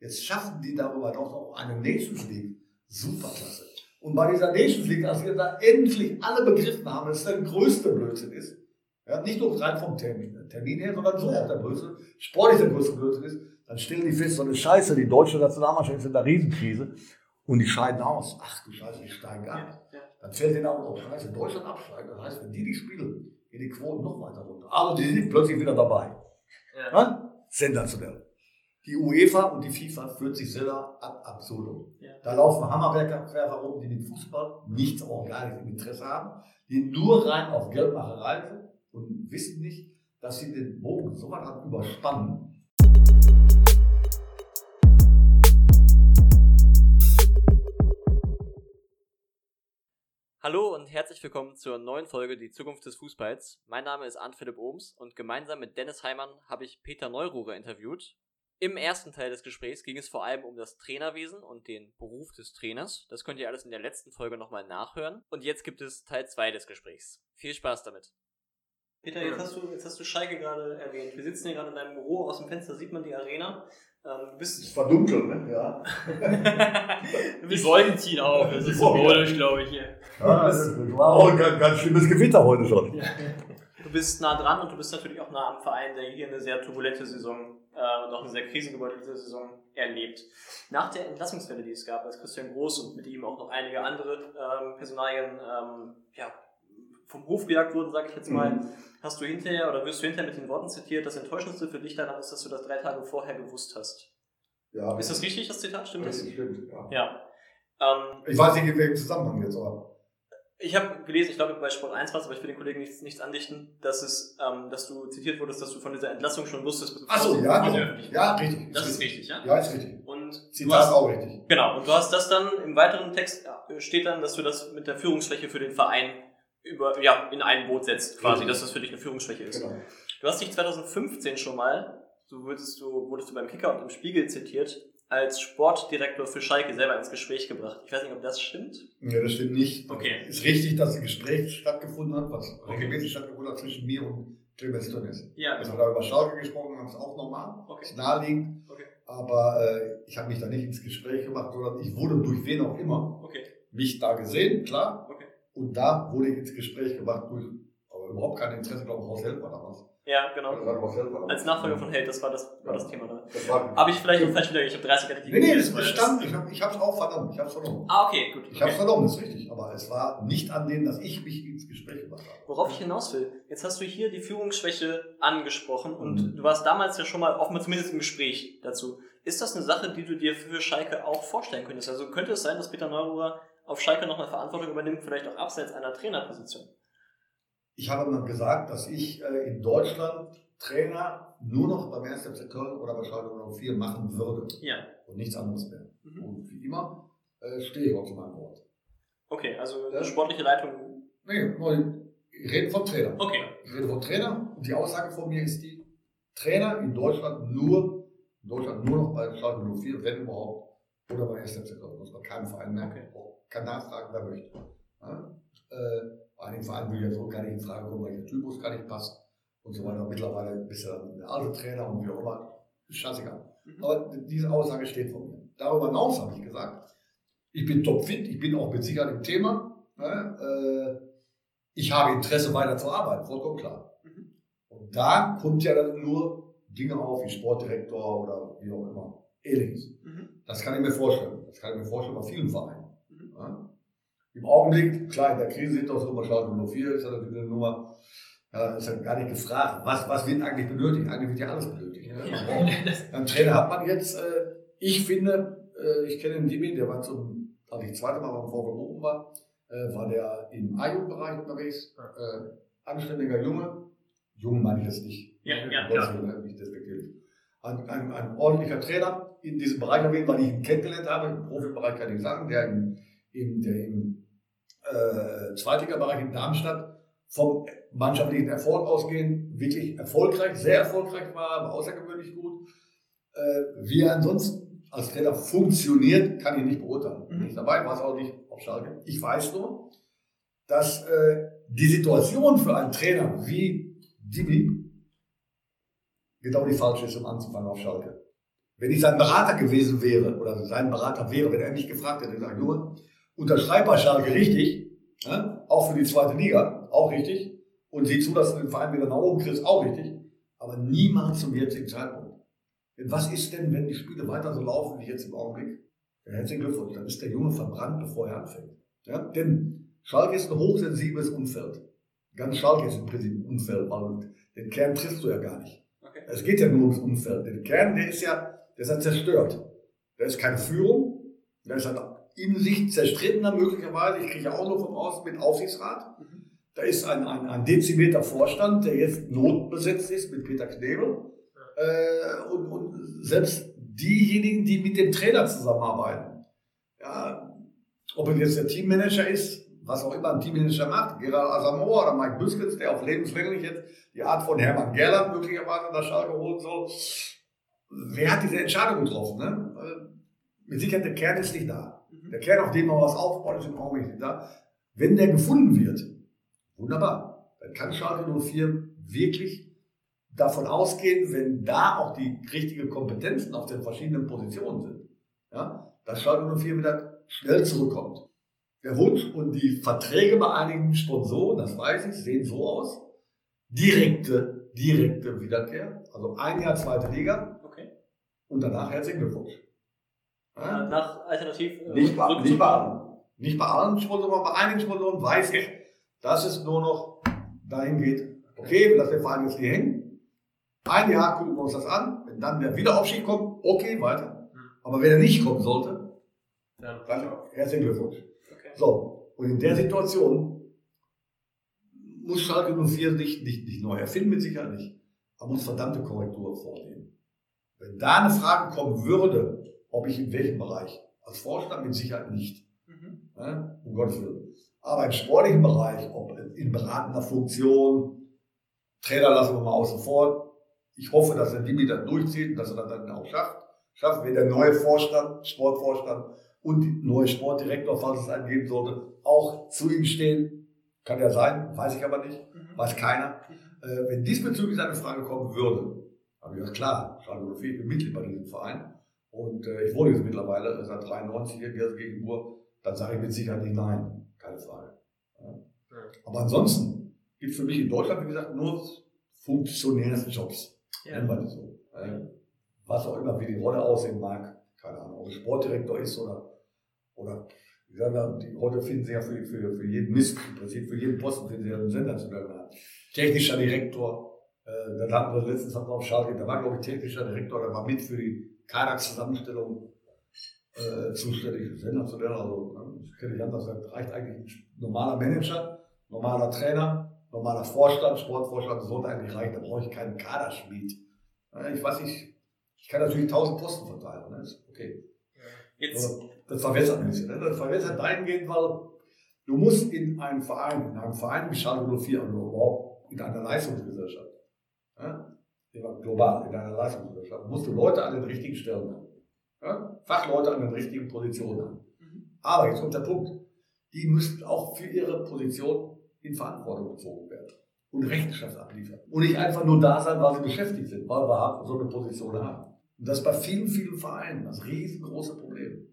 Jetzt schaffen die darüber doch noch eine Nations League. Superklasse. Und bei dieser Nations League, als wir da endlich alle begriffen haben, dass das der größte Blödsinn ist, ja, nicht nur rein vom Termin, Termin her, sondern so auch der größte, sportlich der größte Blödsinn ist, dann stellen die fest, so eine Scheiße, die deutsche Nationalmannschaft ist in der Riesenkrise und die scheiden aus. Ach du Scheiße, die steigen ab. Dann fällt denen auch noch, Scheiße, Deutschland absteigen. Das heißt, wenn die die spielen, gehen die Quoten noch weiter runter. Aber die sind plötzlich wieder dabei. Ja. Ja? Sensationell. Die UEFA und die FIFA führt sich selber ab absurdum. Ja. Da laufen Hammerwerker rum, die mit Fußball nichts, auch gar nicht im Interesse haben, die nur rein auf Geldmacherei sind und wissen nicht, dass sie den Bogen so weit überspannen, Hallo und herzlich willkommen zur neuen Folge Die Zukunft des Fußballs. Mein Name ist Arndt Philipp Ohms und gemeinsam mit Dennis Heimann habe ich Peter Neururer interviewt. Im ersten Teil des Gesprächs ging es vor allem um das Trainerwesen und den Beruf des Trainers. Das könnt ihr alles in der letzten Folge nochmal nachhören. Und jetzt gibt es Teil 2 des Gesprächs. Viel Spaß damit. Peter, jetzt hast du, jetzt hast du Schalke gerade erwähnt. Wir sitzen hier gerade in deinem Büro, aus dem Fenster sieht man die Arena. Ähm, du bist es war dunkel, ne? Ja. du Die Wolken ziehen auf, das ist symbolisch, glaube ich. Hier. ja das war auch ein ganz, ganz schlimmes Gewitter heute schon. Du bist nah dran und du bist natürlich auch nah am Verein, der hier eine sehr turbulente Saison und auch eine sehr krisengebeutelte Saison erlebt. Nach der Entlassungswelle, die es gab, als Christian Groß und mit ihm auch noch einige andere ähm, Personalien ähm, ja, vom Hof gejagt wurden, sage ich jetzt mal, Mhm. hast du hinterher oder wirst du hinterher mit den Worten zitiert, das Enttäuschendste für dich daran ist, dass du das drei Tage vorher gewusst hast. Ja, Ist das richtig, das Zitat? Stimmt das? das stimmt, ja. Ja. Ähm, Ich weiß nicht, in welchem Zusammenhang jetzt, aber. Ich habe gelesen, ich glaube bei Sport 1 war es, aber ich will den Kollegen nichts, nichts andichten, dass es, ähm, dass du zitiert wurdest, dass du von dieser Entlassung schon wusstest. Achso, sie ja, genau. ja, richtig. Das ist richtig, ja? Ja, ist richtig. Und du Zitat hast, auch richtig. genau, und du hast das dann im weiteren Text steht dann, dass du das mit der Führungsschwäche für den Verein über, ja, in ein Boot setzt, quasi, Richtig. dass das für dich eine Führungsschwäche ist. Genau. Du hast dich 2015 schon mal, so wurdest du, wurdest du beim Kicker und im Spiegel zitiert, als Sportdirektor für Schalke selber ins Gespräch gebracht. Ich weiß nicht, ob das stimmt. Ja, das stimmt nicht. Okay. Ist richtig, dass ein Gespräch stattgefunden hat, was regelmäßig stattgefunden hat zwischen mir und Clemens Tönnes. Ja, wir da über Schalke gesprochen haben, ist auch normal. Okay. Ist naheliegend. Okay. Aber äh, ich habe mich da nicht ins Gespräch gemacht, sondern ich wurde durch wen auch immer Okay. mich da gesehen, klar. Okay. Und da wurde ich ins Gespräch gemacht durch, aber überhaupt kein Interesse, glaube ich, Horst Helfer damals. Ja, genau. Damals. Als Nachfolger von Held, das war das, war das Thema. Ne? Das war, Habe ich vielleicht auch falsch wieder, ich habe 30 Adjektive. nee, nee, das gegeben, weil bestand. Ich habe ich hab's auch vernommen. Ich habe es vernommen. Ah, okay, gut. Ich habe es Okay. vernommen, ist richtig. Aber es war nicht an denen, dass ich mich ins Gespräch gemacht habe. Worauf ich hinaus will, jetzt hast du hier die Führungsschwäche angesprochen und Mhm. du warst damals ja schon mal offenbar zumindest im Gespräch dazu. Ist das eine Sache, die du dir für Schalke auch vorstellen könntest? Also könnte es sein, dass Peter Neururer auf Schalke nochmal Verantwortung übernimmt, vielleicht auch abseits einer Trainerposition? Ich habe immer gesagt, dass ich äh, in Deutschland Trainer nur noch beim 1. FC Köln oder bei Schalke 04 machen würde Ja. und nichts anderes mehr. Mhm. Und wie immer äh, stehe ich auch zu meinem Wort. Okay, also die sportliche Leitung. Nee, nur, ich rede vom Trainer. Okay. Ich rede vom Trainer und die Aussage von mir ist die, Trainer in Deutschland nur, in Deutschland nur noch bei Schalke 04, wenn überhaupt, oder bei 1. FC Köln. Das bei keinem Verein mehr. Okay. Kann nachfragen, wer möchte. Ja? Äh, bei einigen Vereinen will ich jetzt auch gar nicht in Frage kommen, weil der Typus gar nicht passt und so weiter. Mittlerweile bist du dann der alte Trainer und wie auch immer. Scheißegal. Mhm. Aber diese Aussage steht von mir. Darüber hinaus habe ich gesagt, ich bin topfit, ich bin auch mit Sicherheit im Thema. Ne? Äh, ich habe Interesse weiter zu arbeiten, vollkommen klar. Mhm. Und da kommt ja dann nur Dinge auf wie Sportdirektor oder wie auch immer. Ähnliches. Mhm. Das kann ich mir vorstellen. Das kann ich mir vorstellen bei vielen Vereinen. Mhm. Ja? Im Augenblick, klar, in der Krise sind auch so, mal Schalke 04 ist ja natürlich eine Nummer, ja, ist ja gar nicht gefragt, was, was wird eigentlich benötigt? Eigentlich wird ja alles benötigt. Ne? Man braucht- Einen Trainer hat man jetzt, äh, ich finde, äh, ich kenne den Dimi, der war zum, als ich das zweite Mal beim VW oben war, äh, war der im A-Jugendbereich unterwegs, äh, anständiger Junge, Jung meine ich jetzt nicht, Ja, ja, Gottes Willen, ne, nicht despektierlich. Ein, ein, ein ordentlicher Trainer in diesem Bereich den ich ihn kennengelernt habe, im Profibereich kann ich sagen, der im, im, der im äh, Zweitliga-Bereich in Darmstadt vom mannschaftlichen Erfolg ausgehend wirklich erfolgreich, sehr erfolgreich war, aber außergewöhnlich gut. Äh, wie er ansonsten als Trainer funktioniert, kann ich nicht beurteilen. Mhm. nicht dabei, war es auch nicht auf Schalke. Ich weiß nur, dass äh, die Situation für einen Trainer wie Dimi genau die falsche ist, um anzufangen auf Schalke. Wenn ich sein Berater gewesen wäre, oder sein Berater wäre, wenn er mich gefragt hätte, gesagt, Junge, unterschreib bei Schalke richtig, ne? auch für die zweite Liga, auch richtig, und sieh zu, dass du den Verein wieder nach oben kriegst, auch richtig, aber niemals zum jetzigen Zeitpunkt. Denn was ist denn, wenn die Spiele weiter so laufen wie jetzt im Augenblick? Ja, herzlichen Glückwunsch, dann ist der Junge verbrannt, bevor er anfängt. Ja? Denn Schalke ist ein hochsensibles Umfeld. Ganz Schalke ist im Prinzip ein Umfeld, weil den Kern triffst du ja gar nicht. Okay. Es geht ja nur ums Umfeld. Der Kern, der ist ja, der ist ja zerstört. Da ist keine Führung, da ist ein in sich zerstrittener möglicherweise, ich kriege auch nur vom Außen mit Aufsichtsrat. Da ist ein, ein, ein dezimierter Vorstand, der jetzt notbesetzt ist mit Peter Knebel. Äh, und, und selbst diejenigen, die mit dem Trainer zusammenarbeiten, ja, ob es jetzt der Teammanager ist, was auch immer ein Teammanager macht, Gerald Asamoah oder Mike Büskens, der auf lebenslänglich jetzt die Art von Hermann Gerland möglicherweise nach Schalke holen soll. Wer hat diese Entscheidung getroffen? Ne? Mit Sicherheit der Kern ist nicht da. Der Kern, auf dem man was aufbaut, ist im Augenblick nicht da. Wenn der gefunden wird, wunderbar, dann kann Schalke 04 wirklich davon ausgehen, wenn da auch die richtigen Kompetenzen auf den verschiedenen Positionen sind, ja, dass Schalke 04 wieder schnell zurückkommt. Der Wunsch und die Verträge bei einigen Sponsoren, das weiß ich, sehen so aus, direkte, direkte Wiederkehr, also ein Jahr zweite Liga Okay. und danach herzlichen Glückwunsch. Ja? Nach Alternativ. äh, Nicht bei, nicht bei allen. Nicht bei allen Sponsoren, aber bei einigen Sponsoren weiß ich, dass es nur noch dahin geht, okay, wir lassen den Verein jetzt hier hängen. Ein Jahr gucken wir uns das an. Wenn dann der Wiederaufstieg kommt, okay, weiter. Aber wenn er nicht kommen sollte, Dann. dann herzlichen Glückwunsch. Okay. So, und in der Situation muss Schalke 04 nicht, nicht, nicht neu erfinden, mit Sicherheit nicht. Aber muss verdammte Korrektur vornehmen. Wenn da eine Frage kommen würde, ob ich in welchem Bereich, als Vorstand mit Sicherheit nicht. Mhm. Ne? Um Gottes Willen. Aber im sportlichen Bereich, ob in beratender Funktion, Trainer lassen wir mal außen vor. Ich hoffe, dass er die das durchzieht und dass er das dann auch schafft. Schafft, wenn der neue Vorstand, Sportvorstand und neue Sportdirektor, falls es einen geben sollte, auch zu ihm stehen. Kann ja sein, weiß ich aber nicht, Mhm. weiß keiner. Äh, wenn diesbezüglich eine Frage kommen würde, habe ich gesagt, klar, Schalke 04, ich bin Mitglied bei diesem Verein. Und äh, ich wohne jetzt mittlerweile seit 93 hier in Gelsenkirchen-Burg. Dann sage ich mit Sicherheit nicht nein. Keine Frage. Ja. Aber ansonsten gibt es für mich in Deutschland, wie gesagt, nur funktionäre Jobs. Ja. Nennen wir das so. Was auch immer, wie die Rolle aussehen mag. Keine Ahnung, ob es Sportdirektor ist oder, oder wie wir, die, heute finden sie ja für, für, für jeden Mist, im Prinzip für jeden Posten finden sie ja einen Sender zu nennen. Technischer Direktor, äh, dann hatten wir letztens wir auf Schalke, da war glaube ich technischer Direktor, der war mit für die Kader-Zusammenstellung äh, zuständig, sensationell. Also, ne, das kenne ich anders. Das reicht eigentlich ein normaler Manager, normaler Trainer, normaler Vorstand, Sportvorstand, das sollte eigentlich reichen. Da brauche ich keinen Kaderschmied. Ich weiß nicht, ich kann natürlich tausend Posten verteilen. Ne? Ist okay. Jetzt. Aber das verwässert ein bisschen. Ne? Das verwässert dahingehend, weil du musst in einem Verein, in einem Verein wie Schalke 04 oder überhaupt in einer Leistungsgesellschaft? Global in einer Leistungsgesellschaft, musst du Leute an den richtigen Stellen haben. Ja? Fachleute an den richtigen Positionen haben. Mhm. Aber jetzt kommt der Punkt. Die müssen auch für ihre Position in Verantwortung gezogen werden und Rechenschaft abliefern. Und nicht einfach nur da sein, weil sie beschäftigt sind, weil wir so eine Position haben. Und das ist bei vielen, vielen Vereinen das riesengroße Problem.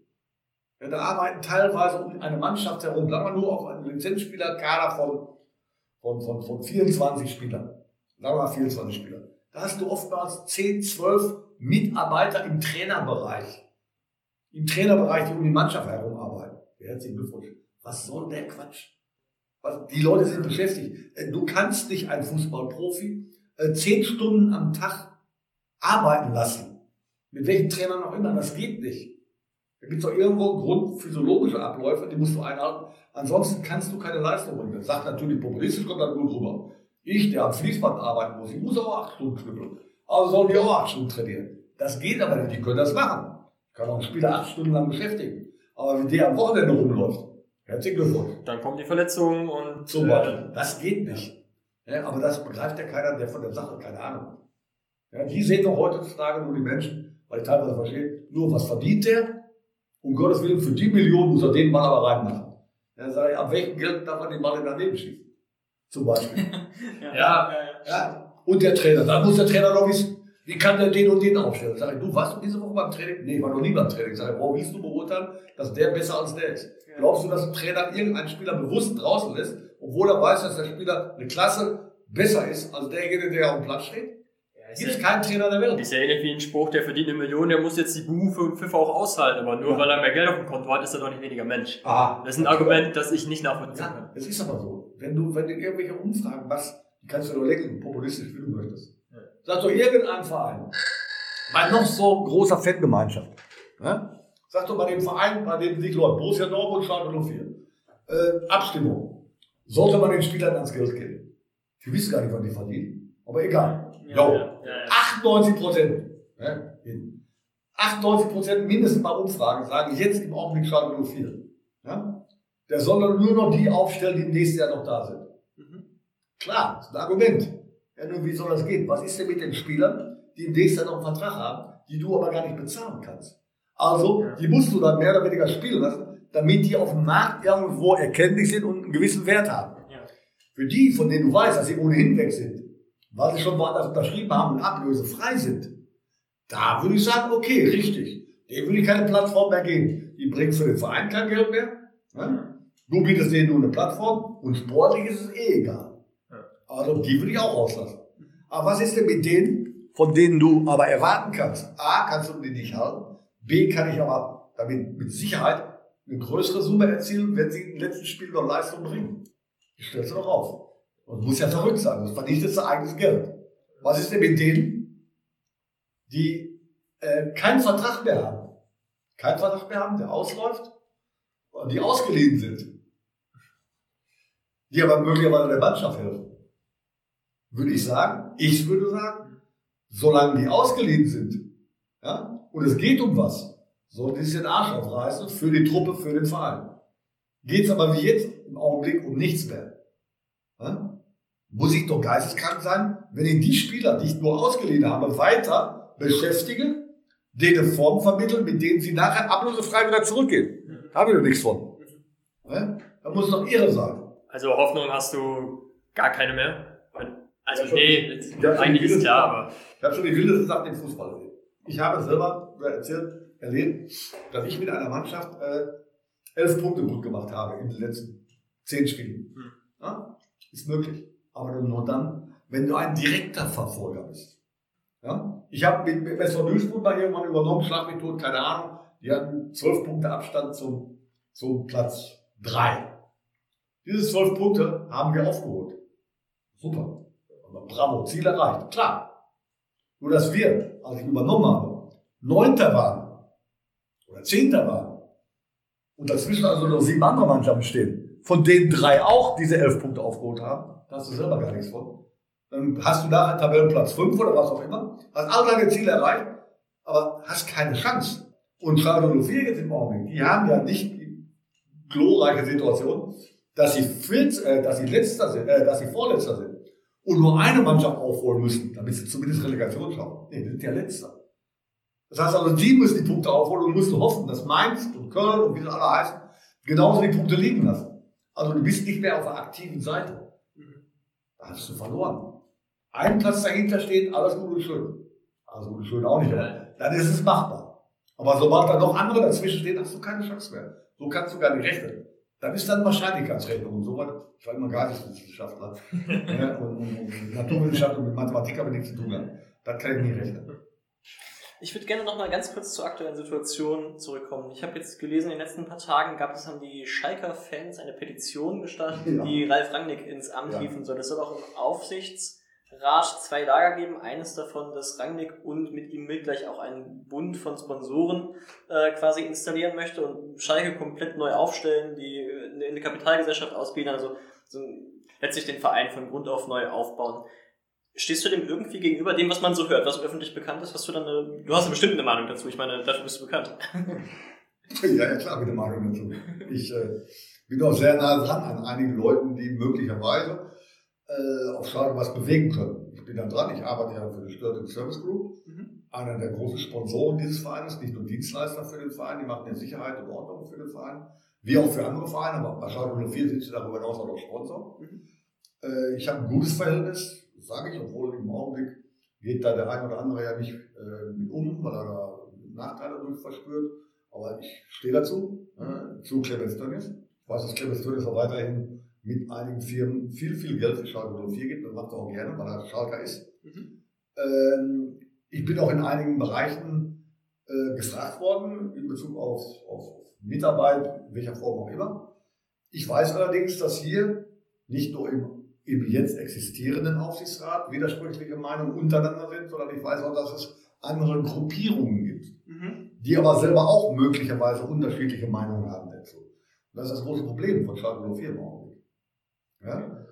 Ja, da arbeiten teilweise um eine Mannschaft herum, sagen wir nur auf einen Lizenzspielerkader von, von, von, von 24 Spielern. Sagen wir mal 24 Spieler. Da hast du oftmals 10, 12 Mitarbeiter im Trainerbereich. Im Trainerbereich, die um die Mannschaft herum arbeiten. Herzlichen Glückwunsch. Was soll der Quatsch? Was, die Leute sind beschäftigt. Äh, Du kannst nicht einen Fußballprofi äh, zehn Stunden am Tag arbeiten lassen. Mit welchen Trainern auch immer. Das geht nicht. Da gibt es doch irgendwo grundphysiologische Abläufe, die musst du einhalten. Ansonsten kannst du keine Leistung bringen. Das sagt natürlich populistisch, kommt dann gut rüber. Ich, der am Fließband arbeiten muss, ich muss auch acht Stunden knüppeln. Also sollen die auch acht Stunden trainieren. Das geht aber nicht, die können das machen. Ich kann auch einen Spieler acht Stunden lang beschäftigen. Aber wie der am Wochenende rumläuft, herzlichen Glückwunsch. Dann kommen die Verletzungen und. Zum äh, Beispiel. Das geht nicht. Ja, aber das begreift ja keiner, der von der Sache keine Ahnung hat. Ja, die sehen doch heutzutage nur die Menschen, weil ich teilweise verstehe, nur was verdient der? Um Gottes Willen, für die Millionen muss er den Ball aber reinmachen. Dann sage ich, ab welchem Geld darf man den Ball in daneben schießen? Zum Beispiel. Ja, Ja. Und der Trainer, dann muss der Trainer noch wissen, Wie kann der den und den aufstellen? Sag ich, du warst du diese Woche beim Training? Nee, ich war noch nie beim Training. Sag ich, warum willst du beurteilen, dass der besser als der ist? Glaubst du, dass ein Trainer irgendeinen Spieler bewusst draußen lässt, obwohl er weiß, dass der Spieler eine Klasse besser ist als derjenige, der auf dem Platz steht? Gibt es keinen Trainer der Welt. ist ja ähnlich wie ein Spruch, der verdient eine Million, der muss jetzt die Buhu und Pfiffe auch aushalten, aber nur Ja. weil er mehr Geld auf dem Konto hat, ist er doch nicht weniger Mensch. Ah, Das ist ein Argument, das ich nicht nachvollziehen Ja, kann. es ist aber so. Wenn du, wenn du irgendwelche Umfragen machst, die kannst du nur lenken, populistisch, wie du möchtest. Ja. Sag doch irgendein Verein, bei noch so großer Fangemeinschaft, ne? sag doch bei dem Verein, bei dem sich läuft, Borussia Dortmund, Schalke 04, äh, Abstimmung, sollte man den Spielern ans Geld geben. Die wissen gar nicht, was die verdienen, aber egal. Jo. ja, ja. 98 Prozent. Ne? 98 Prozent mindestens bei Umfragen sagen jetzt im Augenblick Schalke 04. Ja? Der soll dann nur noch die aufstellen, die im nächsten Jahr noch da sind. Mhm. Klar, das ist ein Argument. Ja, nur wie soll das gehen? Was ist denn mit den Spielern, die im nächsten Jahr noch einen Vertrag haben, die du aber gar nicht bezahlen kannst? Also, die musst du dann mehr oder weniger spielen lassen, damit die auf dem Markt irgendwo erkenntlich sind und einen gewissen Wert haben. Ja. Für die, von denen du weißt, dass sie ohnehin weg sind, weil sie schon woanders unterschrieben haben und ablösefrei sind, da würde ich sagen, okay, richtig. Dem würde ich keine Plattform mehr geben. Die bringt für den Verein kein Geld mehr. Ne? Du bietest denen nur eine Plattform und sportlich ist es eh egal. Also die würde ich auch auslassen. Aber was ist denn mit denen, von denen du aber erwarten kannst? A, kannst du die nicht halten. B, kann ich aber damit mit Sicherheit eine größere Summe erzielen, wenn sie im letzten Spiel noch Leistung bringen. Die stellst du doch auf. Und du musst ja verrückt sein. Das vernichtet dein eigenes Geld. Was ist denn mit denen, die äh, keinen Vertrag mehr haben? Keinen Vertrag mehr haben, der ausläuft, und die ausgeliehen sind. Die aber möglicherweise der Mannschaft helfen. Würde ich sagen, ich würde sagen, solange die ausgeliehen sind, ja, und es geht um was, sollte es den Arsch aufreißen für die Truppe, für den Verein. Geht es aber wie jetzt im Augenblick um nichts mehr. Ja? Muss ich doch geisteskrank sein, wenn ich die Spieler, die ich nur ausgeliehen habe, weiter beschäftige, denen Form vermitteln, mit denen sie nachher ablösefrei wieder zurückgehen. Da habe ich doch nichts von. Da muss es doch irre sein. Also Hoffnung hast du gar keine mehr? Also schon. nee, jetzt, eigentlich die ist klar, aber Ich habe schon die wildesten Sachen im Fußball erlebt. Ich habe selber erzählt, erlebt, dass ich mit einer Mannschaft äh, elf Punkte gut gemacht habe in den letzten zehn Spielen. Hm. Ja? Ist möglich. Aber nur dann, wenn du ein direkter Verfolger bist. Ja? Ich habe mit, SV Duisburg mal irgendwann übernommen, Schlag keine Ahnung. Die hatten zwölf Punkte Abstand zum, zum Platz drei. Diese zwölf Punkte haben wir aufgeholt. Super. Aber bravo, Ziel erreicht. Klar. Nur dass wir, als ich übernommen habe, Neunter waren oder Zehnter waren und dazwischen also noch sieben andere Mannschaften stehen, von denen drei auch diese elf Punkte aufgeholt haben, da hast du selber gar nichts von. Dann hast du nachher Tabellenplatz fünf oder was auch immer, hast alle deine Ziele erreicht, aber hast keine Chance. Und Schalke 04 jetzt im Augenblick, die haben ja nicht die glorreiche Situation, dass sie, Vierz, äh, dass sie letzter sind, äh, dass sie vorletzter sind und nur eine Mannschaft aufholen müssen, damit sie zumindest Relegation schaffen. Nee, die sind ja letzter. Das heißt also, die müssen die Punkte aufholen und musst du hoffen, dass Mainz und Köln und wie sie alle heißen, genauso die Punkte liegen lassen. Also du bist nicht mehr auf der aktiven Seite. Hast du verloren. Ein Platz dahinter steht, alles gut und schön. Alles gut und schön auch nicht, aber dann ist es machbar. Aber sobald da noch andere dazwischen stehen, hast du keine Chance mehr. So kannst du gar nicht rechnen. Dann ist dann Wahrscheinlichkeitsrechnung und so weiter. Ich war immer Geisteswissenschaftler. ja, und, und, und Naturwissenschaft und mit Mathematik aber nichts zu tun haben. Das kann ich nie rechnen. Ich würde gerne noch mal ganz kurz zur aktuellen Situation zurückkommen. Ich habe jetzt gelesen, in den letzten paar Tagen gab es, haben die Schalker Fans eine Petition gestartet, Ja. die Ralf Rangnick ins Amt Ja. hieven soll. Es soll auch im Aufsichtsrat zwei Lager geben. Eines davon, dass Rangnick und mit ihm mit gleich auch einen Bund von Sponsoren äh, quasi installieren möchte und Schalke komplett neu aufstellen, die äh, eine, eine Kapitalgesellschaft ausbilden, also so letztlich den Verein von Grund auf neu aufbauen. Stehst du dem irgendwie gegenüber dem, was man so hört, was öffentlich bekannt ist? Hast du dann eine, du hast eine bestimmte Meinung dazu. Ich meine, dafür bist du bekannt. Ja, ja klar, mit der Meinung dazu. Ich äh, bin auch sehr nah dran an einigen Leuten, die möglicherweise äh, auf Schalke was bewegen können. Ich bin da dran, ich arbeite ja für die Störting Service Group, Mhm. einer der großen Sponsoren dieses Vereines, nicht nur Dienstleister für den Verein, die machen ja Sicherheit und Ordnung für den Verein, wie auch für andere Vereine, aber bei Schalke 04 sind sie darüber hinaus auch noch Sponsor. Mhm. Äh, ich habe ein gutes Verhältnis, das sage ich, obwohl im Augenblick geht da der ein oder andere ja nicht äh, mit um, weil er da Nachteile durch verspürt. Aber ich stehe dazu, äh, zu Clemens Tönnies. Ich weiß, dass Clemens Tönnies auch weiterhin mit einigen Firmen viel, viel Geld für Schalke 04 gibt. Das macht er auch gerne, weil er Schalker ist. Mhm. Ähm, ich bin auch in einigen Bereichen äh, gefragt worden in Bezug auf, auf Mitarbeit, in welcher Form auch immer. Ich weiß allerdings, dass hier nicht nur im, im jetzt existierenden Aufsichtsrat widersprüchliche Meinungen untereinander sind, sondern ich weiß auch, dass es andere Gruppierungen gibt, Mhm. die aber selber auch möglicherweise unterschiedliche Meinungen haben dazu. Und das ist das große Problem von Schalke 04 im Augenblick. Ja?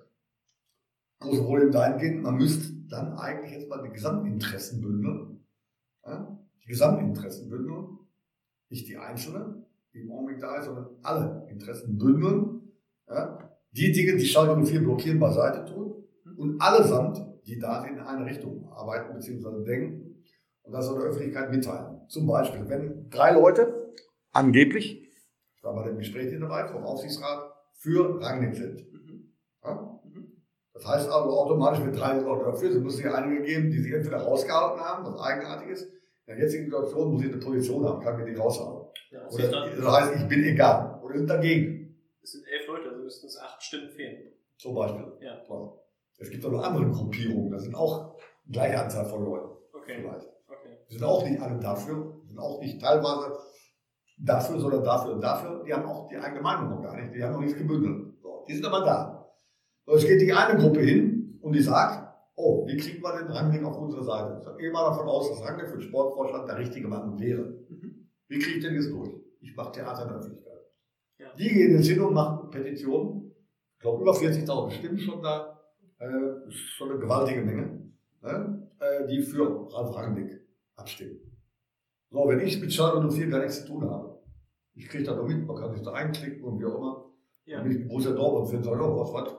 Große Problem dahingehend, man müsste dann eigentlich jetzt mal die Gesamtinteressen bündeln. Ja? Die Gesamtinteressen bündeln, nicht die einzelnen, die im Augenblick da ist, sondern alle Interessen bündeln. Ja? Die Dinge, die Schalke 04 blockieren, beiseite tun und allesamt, die da in eine Richtung arbeiten bzw. denken und das auch der Öffentlichkeit mitteilen. Zum Beispiel, wenn drei Leute angeblich, ich war bei dem Gespräch hier dabei, vom Aufsichtsrat, für Rangnick sind. Mhm. Ja? Das heißt also automatisch, wenn drei Leute dafür sind, muss es ja einige geben, die sich entweder rausgehalten haben, was eigenartig ist. In der jetzigen Situation muss ich eine Position haben, kann mir die raushauen. Ja, Oder, das heißt, ich bin egal. Oder sind dagegen. Es acht Stimmen fehlen. Zum Beispiel. Ja. Ja. Es gibt auch noch andere Gruppierungen, das sind auch gleiche Anzahl von Leuten. Okay. Vielleicht. Okay. Die sind auch nicht alle dafür, sind auch nicht teilweise dafür, sondern dafür und dafür. Die haben auch die eigene Meinung noch gar nicht. Die haben noch nichts gebündelt. So, die sind aber da. So, es geht die eine Gruppe hin und die sagt, oh, wie kriegen wir den Rangnick auf unsere Seite? Ich gehe mal davon aus, dass Rangnick für den Sportvorstand der richtige Mann wäre. Mhm. Wie kriege ich denn jetzt durch? Ich mache Theater Öffentlichkeit. Ja. Die gehen jetzt hin und machen Petitionen. Ich glaube, über 40.000 Stimmen schon da. Äh, ist schon eine gewaltige Menge. Ne? Äh, die für Ralf Rangnick abstimmen. So, wenn ich mit Schalke 04 gar nichts zu tun habe, ich kriege da nur mit, man kann sich da einklicken und wie auch immer. Ja. Dann bin ich Borussia Dortmund Fan, sage, oh, was, was?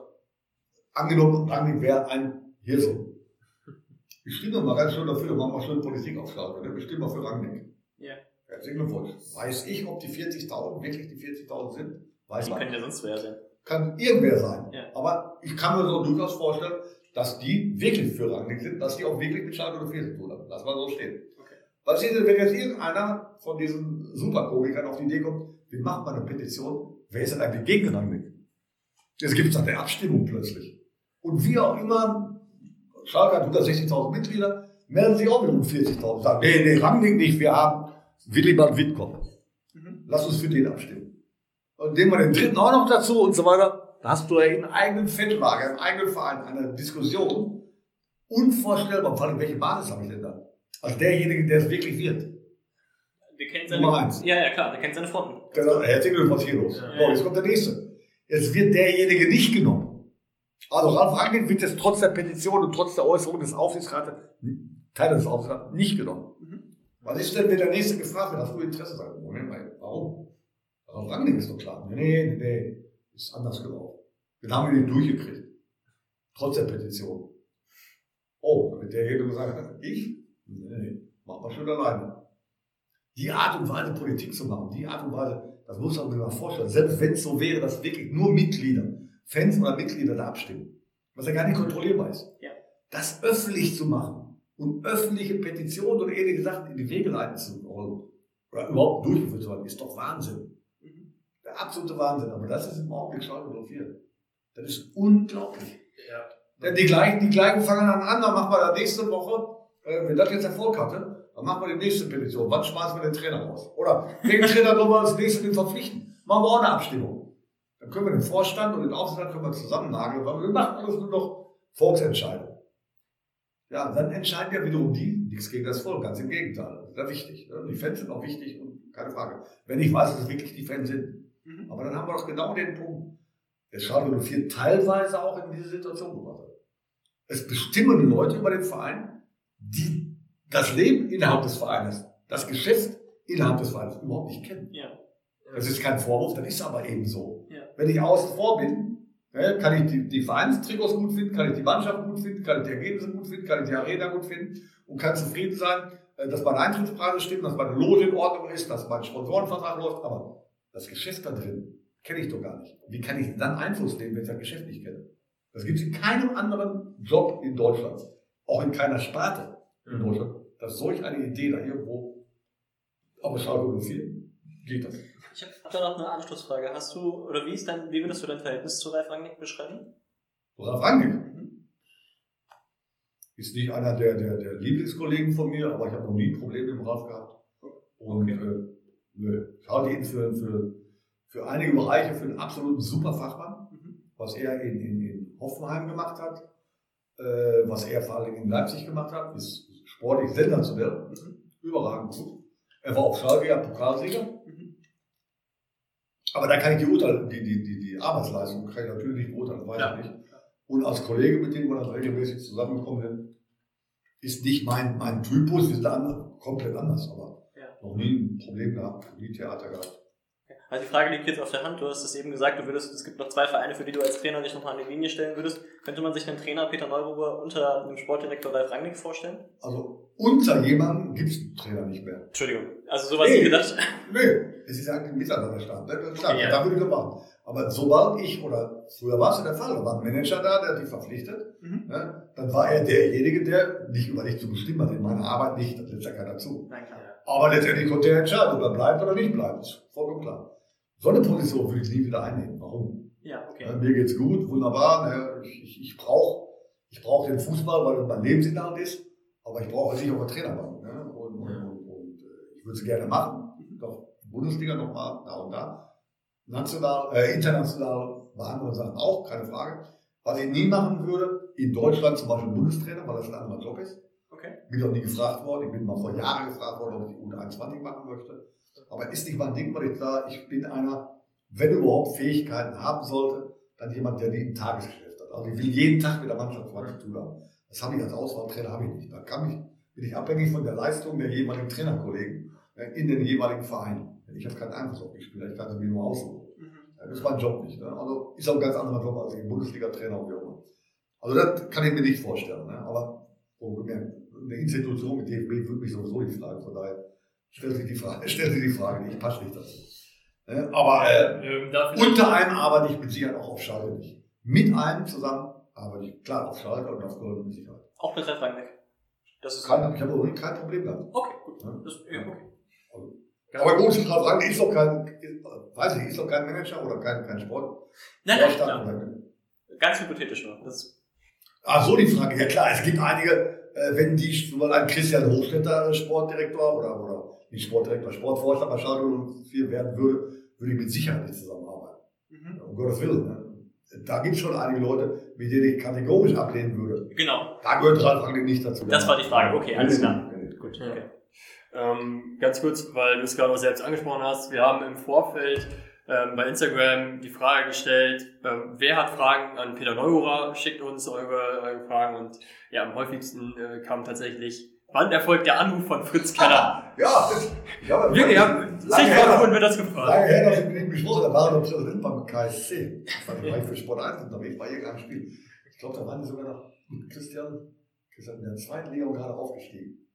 Angenommen, Rangnick wäre ein Hirso. Ich stimme mal ganz schön dafür, machen wir schön Politik auf Schalke. Ne? Ich stimme mal für Rangnick. Ja. Herzlichen Glückwunsch. Weiß ich, ob die 40.000 wirklich die 40.000 sind? Weiß Die man. können ja sonst wer sein. Kann irgendwer sein. Ja. Aber ich kann mir so durchaus vorstellen, dass die wirklich für Rangnick sind, dass die auch wirklich mit Schalke 04 zu tun haben. Lass mal so stehen. Okay. Was ist denn, wenn jetzt irgendeiner von diesen Superkomikern auf die Idee kommt, wir machen mal eine Petition, wer ist denn eigentlich gegen Rangnick? Jetzt gibt es dann eine Abstimmung plötzlich. Und wie auch immer, Schalke hat 160.000 Mitglieder, melden sich auch mit um 40.000. Sagen, nee, nee, Rangnick nicht, wir haben Willibald Wittkopf. Mhm. Lass uns für den abstimmen. Und nehmen wir den dritten auch noch dazu und so weiter. Da hast du ja in eigenen Fettlager, im eigenen Verein eine Diskussion. Unvorstellbar. Vor allem, welche Basis habe ich denn da? Also derjenige, der es wirklich wird. Der kennt Nummer seine. eins. Ja, ja, klar, der kennt seine Fronten. Genau, herzlichen Glückwunsch, was hier los? Ja. So, jetzt kommt der nächste. Jetzt wird derjenige nicht genommen. Also Ralf Rangnick wird jetzt trotz der Petition und trotz der Äußerung des Aufsichtsrates, Teil des Aufsichtsrates, nicht genommen. Mhm. Was ist denn, wenn der nächste gefragt wird, hast du Interesse? Sagt, Moment mal, warum? Ralf Rangnick ist doch klar. Nee, nee, nee, ist anders gelaufen. Den haben wir nicht durchgekriegt. Trotz der Petition. Oh, dann wird derjenige gesagt, ich? Nee, nee, mach mal schön alleine. Die Art und Weise, Politik zu machen, die Art und Weise, das muss man sich mal vorstellen. Selbst wenn es so wäre, dass wirklich nur Mitglieder, Fans oder Mitglieder da abstimmen, was ja gar nicht kontrollierbar ist. Ja. Das öffentlich zu machen und öffentliche Petitionen und ähnliche Sachen in die Wege leiten zu wollen oder überhaupt durchgeführt zu haben, ist doch Wahnsinn. Mhm. Der absolute Wahnsinn. Aber das ist im Augenblick Schalke 04. Das ist unglaublich. Ja. Denn die gleichen, die gleichen fangen dann an, dann machen wir dann nächste Woche, äh, wenn das jetzt Erfolg hatte, dann machen wir die nächste Petition. Wann schmeißen wir den Trainer raus? Oder welchen Trainer sollen wir als nächstes den verpflichten? Machen wir auch eine Abstimmung. Dann können wir den Vorstand und den Aufsichtsrat können wir zusammennageln, weil wir machen alles nur noch Volksentscheidung. Ja, dann entscheiden ja wiederum die, nichts gegen das Volk, ganz im Gegenteil. Das ist ja wichtig. ne? Die Fans sind auch wichtig und keine Frage. Wenn ich weiß, dass es wirklich die Fans sind. Mhm. Aber dann haben wir doch genau den Punkt, der Schalke 04 teilweise auch in diese Situation gebracht hat. Es bestimmen Leute über den Verein, die das Leben innerhalb des Vereines, das Geschäft innerhalb des Vereins überhaupt nicht kennen. Ja. Das ist kein Vorwurf, das ist aber eben so. Ja. Wenn ich außen vor bin, kann ich die, die Vereinstrikots gut finden, kann ich die Mannschaft gut finden, kann ich die Ergebnisse gut finden, kann ich die Arena gut finden und kann zufrieden sein, äh, dass meine Eintrittspreise stimmen, dass meine Loge in Ordnung ist, dass mein Sponsorenvertrag läuft, aber das Geschäft da drin kenne ich doch gar nicht. Wie kann ich dann Einfluss nehmen, wenn ich das Geschäft nicht kenne? Das gibt es in keinem anderen Job in Deutschland, auch in keiner Sparte. in Deutschland, dass solch eine Idee da irgendwo, aber Schalke 04, geht das. Ich habe da noch eine Anschlussfrage. Hast du, oder wie ist dein, wie würdest du dein Verhältnis zu Ralf Rangnick beschreiben? Ralf Rangnick Mhm. ist nicht einer der, der, der Lieblingskollegen von mir, aber ich habe noch nie Probleme mit Ralf gehabt. Und äh, nö, ich halte ihn für, für, für einige Bereiche für einen absoluten Superfachmann, Mhm. was er in, in, in Hoffenheim gemacht hat, äh, was er vor allem in Leipzig gemacht hat, ist sportlich sensationell, Mhm. überragend gut. Er war auf Schalke ja Pokalsieger. Aber da kann ich die, Urteil, die, die, die, die Arbeitsleistung kann ich natürlich nicht beurteilen, weiß Ja. ich nicht. Und als Kollege, mit dem wir dann regelmäßig zusammengekommen sind, ist nicht mein, mein Typus, wir sind an, komplett anders, aber Ja. noch nie ein Problem gehabt, nie Theater gehabt. Also die Frage liegt jetzt auf der Hand. Du hast es eben gesagt, du würdest, es gibt noch zwei Vereine, für die du als Trainer dich nochmal an die Linie stellen würdest. Könnte man sich den Trainer Peter Neururer unter einem Sportdirektor Ralf Rangnick vorstellen? Also unter jemandem gibt es einen Trainer nicht mehr. Entschuldigung. Also sowas Nee. gedacht. Nee, es ist ja ein Miteinanderstand. Ne? Klar, Okay, ja. da würde ich machen. Aber sobald ich, oder früher war es ja der Fall, da war ein Manager da, der hat die verpflichtet, Mhm. ne? dann war er derjenige, der nicht über dich zu bestimmen hat, in meiner Arbeit nicht, das lässt ja keiner zu. Nein, klar. Aber letztendlich konnte er entscheiden, ob er bleibt oder nicht bleibt. Ist vollkommen klar. So eine Position würde ich nie wieder einnehmen. Warum? Ja, okay. Ja, mir geht's gut, wunderbar. Ich, ich, ich brauche ich brauch den Fußball, weil das mein Lebensinhalt ist. Aber ich brauche nicht auf der Trainerbank. Ne? Und, und, und, und äh, ich würde es gerne machen. Doch Bundesliga nochmal, da und da. National, äh, international bei anderen Sachen auch, keine Frage. Was ich nie machen würde, in Deutschland zum Beispiel Bundestrainer, weil das ein anderer Job ist. Okay. Bin auch nie gefragt worden. Ich bin mal vor Jahren gefragt worden, ob ich die U21 machen möchte. Aber ist nicht mein Ding, weil ich da, ich bin einer, wenn überhaupt Fähigkeiten haben sollte, dann jemand, der die im Tagesgeschäft hat. Also ich will jeden Tag mit der Mannschaft was zu tun haben. Das habe ich als Auswahltrainer habe ich nicht. Da kann ich, bin ich abhängig von der Leistung der jeweiligen Trainerkollegen äh, in den jeweiligen Vereinen. Ich habe keinen Einfluss auf die Spieler, ich kann sie mir nur aussuchen. Mhm. Das ist mein Job nicht. Ne? Also ist auch ein ganz anderer Job als ich Bundesliga-Trainer und wie auch immer. Also das kann ich mir nicht vorstellen. Ne? Aber wohlgemerkt, eine Institution mit DFB würde mich sowieso nicht fragen. Von daher stellt sich die Frage, stellt sich die Frage nicht. Ich passe nicht dazu. Ne? Aber äh, Ähm, da vielleicht- unter einem arbeite ich mit Sicherheit auch auf Schalke nicht. Mit einem zusammen arbeite ich klar auf Schalke und auf Köln mit Sicherheit. Auch mit Ralf Rangnick. Das ist. Kein, ich habe auch kein Problem gehabt. Okay, gut. Ne? Das, ja, okay. Aber gut, ich kann sagen, ist doch kein, ist, weiß ich, ist doch kein Manager oder kein, kein Sport. Nein, nein, oder- Ganz hypothetisch nur. Das, Ach so, die Frage. Ja klar, es gibt einige, äh, wenn die, Beispiel ein Christian Hochstetter äh, Sportdirektor oder, oder nicht Sportdirektor, Sportvorstand bei Schalke 04 werden würde, würde ich mit Sicherheit nicht zusammenarbeiten. mhm. Um Gottes Willen. Ne? Da gibt es schon einige Leute, mit denen ich kategorisch ablehnen würde. Genau. Da gehört Ralf Rangnick nicht dazu. Das war die Frage. Okay, alles klar. Gut, Okay. Ähm, ganz kurz, weil du es gerade auch selbst angesprochen hast, wir haben im Vorfeld ähm, bei Instagram die Frage gestellt, ähm, wer hat Fragen an Peter Neururer, schickt uns eure, eure Fragen und ja, am häufigsten äh, kam tatsächlich, wann erfolgt der Anruf von Fritz Keller? Ja, ich habe Wirklich, ja, lange zigfach wurden wir das gefragt. lange her, dass ich mit ihm gesprochen habe, da war er noch Präsident beim KSC. Das war ich für Sport 1 unterwegs bei irgendeinem Spiel. Ich glaube, da waren die sogar noch Christian, Christian in der zweiten Liga und gerade aufgestiegen.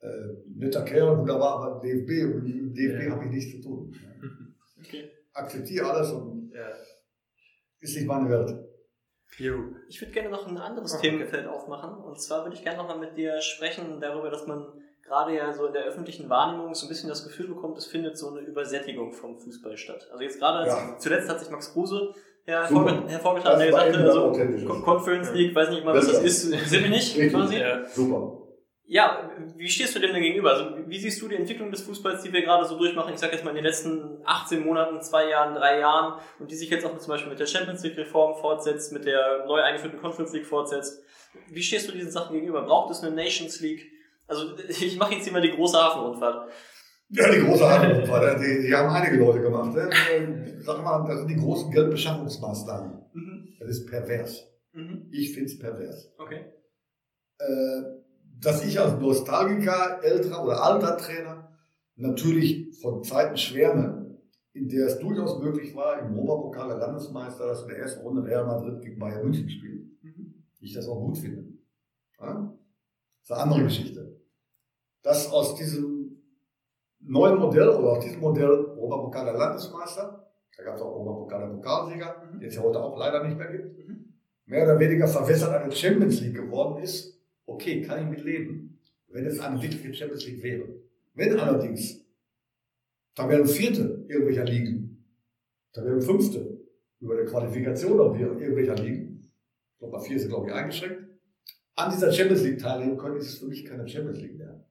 Äh, netter Kerl, wunderbar, aber DFB, und mit dem DFB Ja. habe ich nichts zu tun. okay. Akzeptiere alles und Ja. ist nicht meine Welt. Jo. Ich würde gerne noch ein anderes Aha. Themenfeld aufmachen. Und zwar würde ich gerne nochmal mit dir sprechen darüber, dass man gerade ja so in der öffentlichen Wahrnehmung so ein bisschen das Gefühl bekommt, es findet so eine Übersättigung vom Fußball statt. Also jetzt gerade, Ja. zuletzt hat sich Max Kruse ja, Super. hervorge hervorgetan, der gesagt hat, also, Conference League, weiß nicht mal, was das ist, sind wir nicht, Richtig. quasi. Ja. Super. Ja, wie stehst du dem denn gegenüber? Also, wie siehst du die Entwicklung des Fußballs, die wir gerade so durchmachen? Ich sag jetzt mal in den letzten 18 Monaten, zwei Jahren, drei Jahren und die sich jetzt auch zum Beispiel mit der Champions League Reform fortsetzt, mit der neu eingeführten Conference League fortsetzt. Wie stehst du diesen Sachen gegenüber? Braucht es eine Nations League? Also, ich mache jetzt hier mal die große Hafenrundfahrt. Ja, die große Hand, die, die haben einige Leute gemacht. Ne? Sag mal, das sind die großen Geldbeschaffungsmaßnahmen. Mhm. Das ist pervers. Mhm. Ich finde es pervers. Okay. Äh, dass ich als Nostalgiker, älterer oder alter Trainer natürlich von Zeiten schwärme, in der es durchaus möglich war, im Europapokal der Landesmeister, dass in der ersten Runde Real Madrid gegen Bayern München spielt. Mhm. Ich das auch gut finde. Ja? Das ist eine andere Geschichte. Dass aus diesem neuen Modell oder aus diesem Modell Europapokal der Landesmeister, da gab es auch Europapokal der Pokalsieger, Mhm. den es ja heute auch leider nicht mehr gibt, Mhm. mehr oder weniger verwässert eine Champions League geworden ist, okay, kann ich mit leben. wenn es eine wirkliche Champions League wäre. Wenn allerdings Tabellenvierte irgendwelcher liegen, Tabellenfünfte über der Qualifikation auf irgendwelcher liegen, ich glaube, bei vier ist glaube ich, eingeschränkt, an dieser Champions League teilnehmen können, ist es für mich keine Champions League mehr.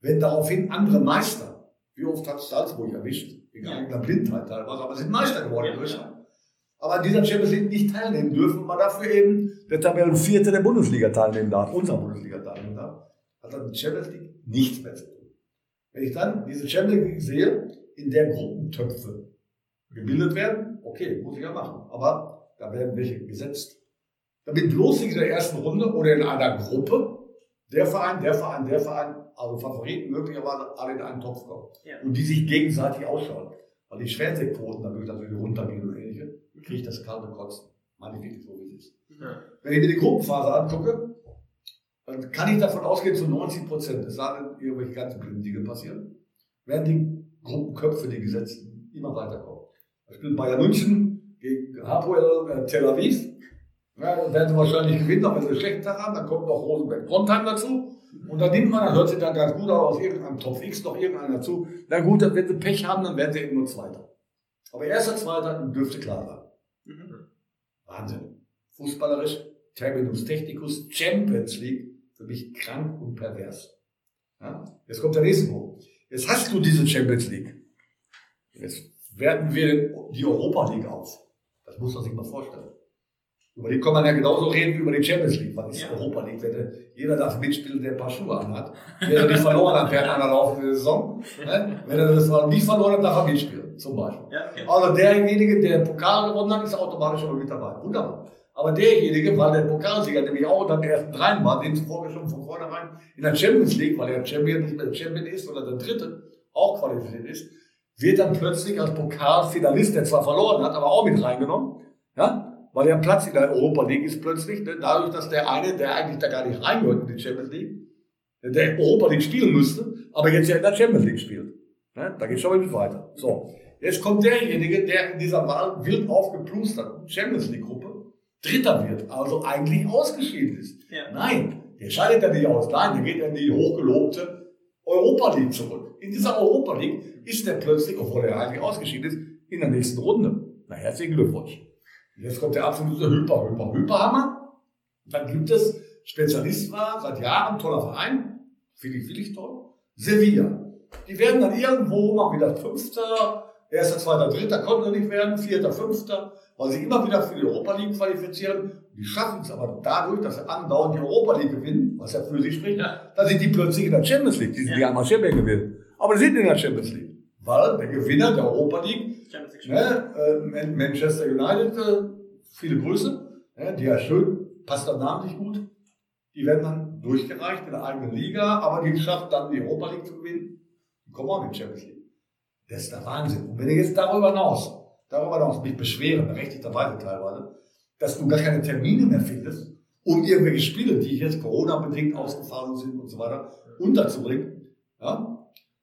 Wenn daraufhin andere Meister, wie oft hat Salzburg erwischt, wegen ja. eigener Blindheit teilweise, aber sind Meister geworden in Deutschland, aber an dieser Champions League nicht teilnehmen dürfen, weil dafür eben der Tabellenvierte der Bundesliga teilnehmen darf, unserer Bundesliga teilnehmen darf, hat dann die Champions League nichts mehr zu tun. Wenn ich dann diese Champions League sehe, in der Gruppentöpfe gebildet werden, okay, muss ich ja machen, aber da werden welche gesetzt. Damit bloß in der ersten Runde oder in einer Gruppe der Verein, der Verein, der Verein, also Favoriten möglicherweise alle in einen Topf kommen. Ja. Und die sich gegenseitig ausschalten. Weil die Fernsehquoten dadurch natürlich runtergehen kriege ich das kalte Kotzen. Meine wirklich so, wie es ist. Ja. Wenn ich mir die Gruppenphase angucke, dann kann ich davon ausgehen, zu 90 Prozent, es denn, irgendwelche ganz blinden Dinge passieren, werden die Gruppenköpfe, die Gesetzten, immer weiterkommen. Da spielt Bayern München gegen Hapoel äh, Tel Aviv. Ja, dann werden sie wahrscheinlich gewinnen, auch wenn sie einen schlechten Tag haben. Dann kommt noch Rosenberg-Trondheim dazu. Und dann nimmt man, dann hört sich dann ganz gut aus, irgendeinem Topf X noch irgendeiner dazu. Na gut, dann, wenn sie Pech haben, dann werden sie eben nur Zweiter. Aber erster, Zweiter dürfte klar sein. Mhm. Wahnsinn. Fußballerisch, Terminus Technicus, Champions League, für mich krank und pervers. Ja? Jetzt kommt der nächste Punkt. Jetzt hast du diese Champions League. Jetzt werten wir die Europa League auf. Das muss man sich mal vorstellen. Über die kann man ja genauso reden wie über die Champions League. Was ist ja. Europa League? Wenn jeder darf mitspielen, der ein paar Schuhe anhat. Wenn er nicht verloren hat während einer laufenden Saison. Ne? Wenn er das nicht verloren hat, darf er mitspielen. Zum Beispiel. Ja, okay. Also derjenige, der Pokal gewonnen hat, ist automatisch immer mit dabei. Wunderbar. Aber derjenige, weil der Pokalsieger nämlich auch unter den ersten dreien war, den zuvor schon von vornherein in der Champions League, weil er Champion nicht mehr der Champion ist, sondern der dritte auch qualifiziert ist, wird dann plötzlich als Pokalfinalist, der zwar verloren hat, aber auch mit reingenommen. Weil der Platz in der Europa League ist plötzlich, ne, dadurch, dass der eine, der eigentlich da gar nicht reingehört in die Champions League, der Europa League spielen müsste, aber jetzt ja in der Champions League spielt. Ne, da geht schon mal weiter. So, jetzt kommt derjenige, der in dieser Wahl wild aufgeplusterten Champions League Gruppe Dritter wird, also eigentlich ausgeschieden ist. Ja. Nein, der scheidet ja nicht aus. Nein, der geht in die hochgelobte Europa League zurück. In dieser Europa League ist der plötzlich, obwohl er eigentlich ausgeschieden ist, in der nächsten Runde. Na, herzlichen Glückwunsch. Jetzt kommt der absolute Hyper, Hyper, Hyperhammer. Dann gibt es Spezialist war, seit Jahren, toller Verein, finde ich wirklich toll. Sevilla. Die werden dann irgendwo mal wieder Fünfter, erster, zweiter, dritter, konnten sie nicht werden, vierter, fünfter, weil sie immer wieder für die Europa League qualifizieren. Die schaffen es aber dadurch, dass sie andauernd die Europa League gewinnen, was ja für sie spricht, ja. dass sie die plötzlich in der Champions League, die sind ja einmal Champions gewinnen. Aber die sind in der Champions League. Weil der Gewinner der Europa League Ne, äh, Manchester United, äh, viele Grüße, ne, die ja schön, passt dann namentlich gut. Die werden dann durchgereicht in der eigenen Liga, aber die schafft dann die Europa League zu gewinnen. Die kommen auch in die Champions League. Das ist der Wahnsinn. Und wenn ich jetzt darüber hinaus, darüber hinaus mich beschwere, berechtigterweise teilweise, dass du gar keine Termine mehr findest, um irgendwelche Spiele, die jetzt Corona-bedingt ausgefallen sind und so weiter, unterzubringen, ja,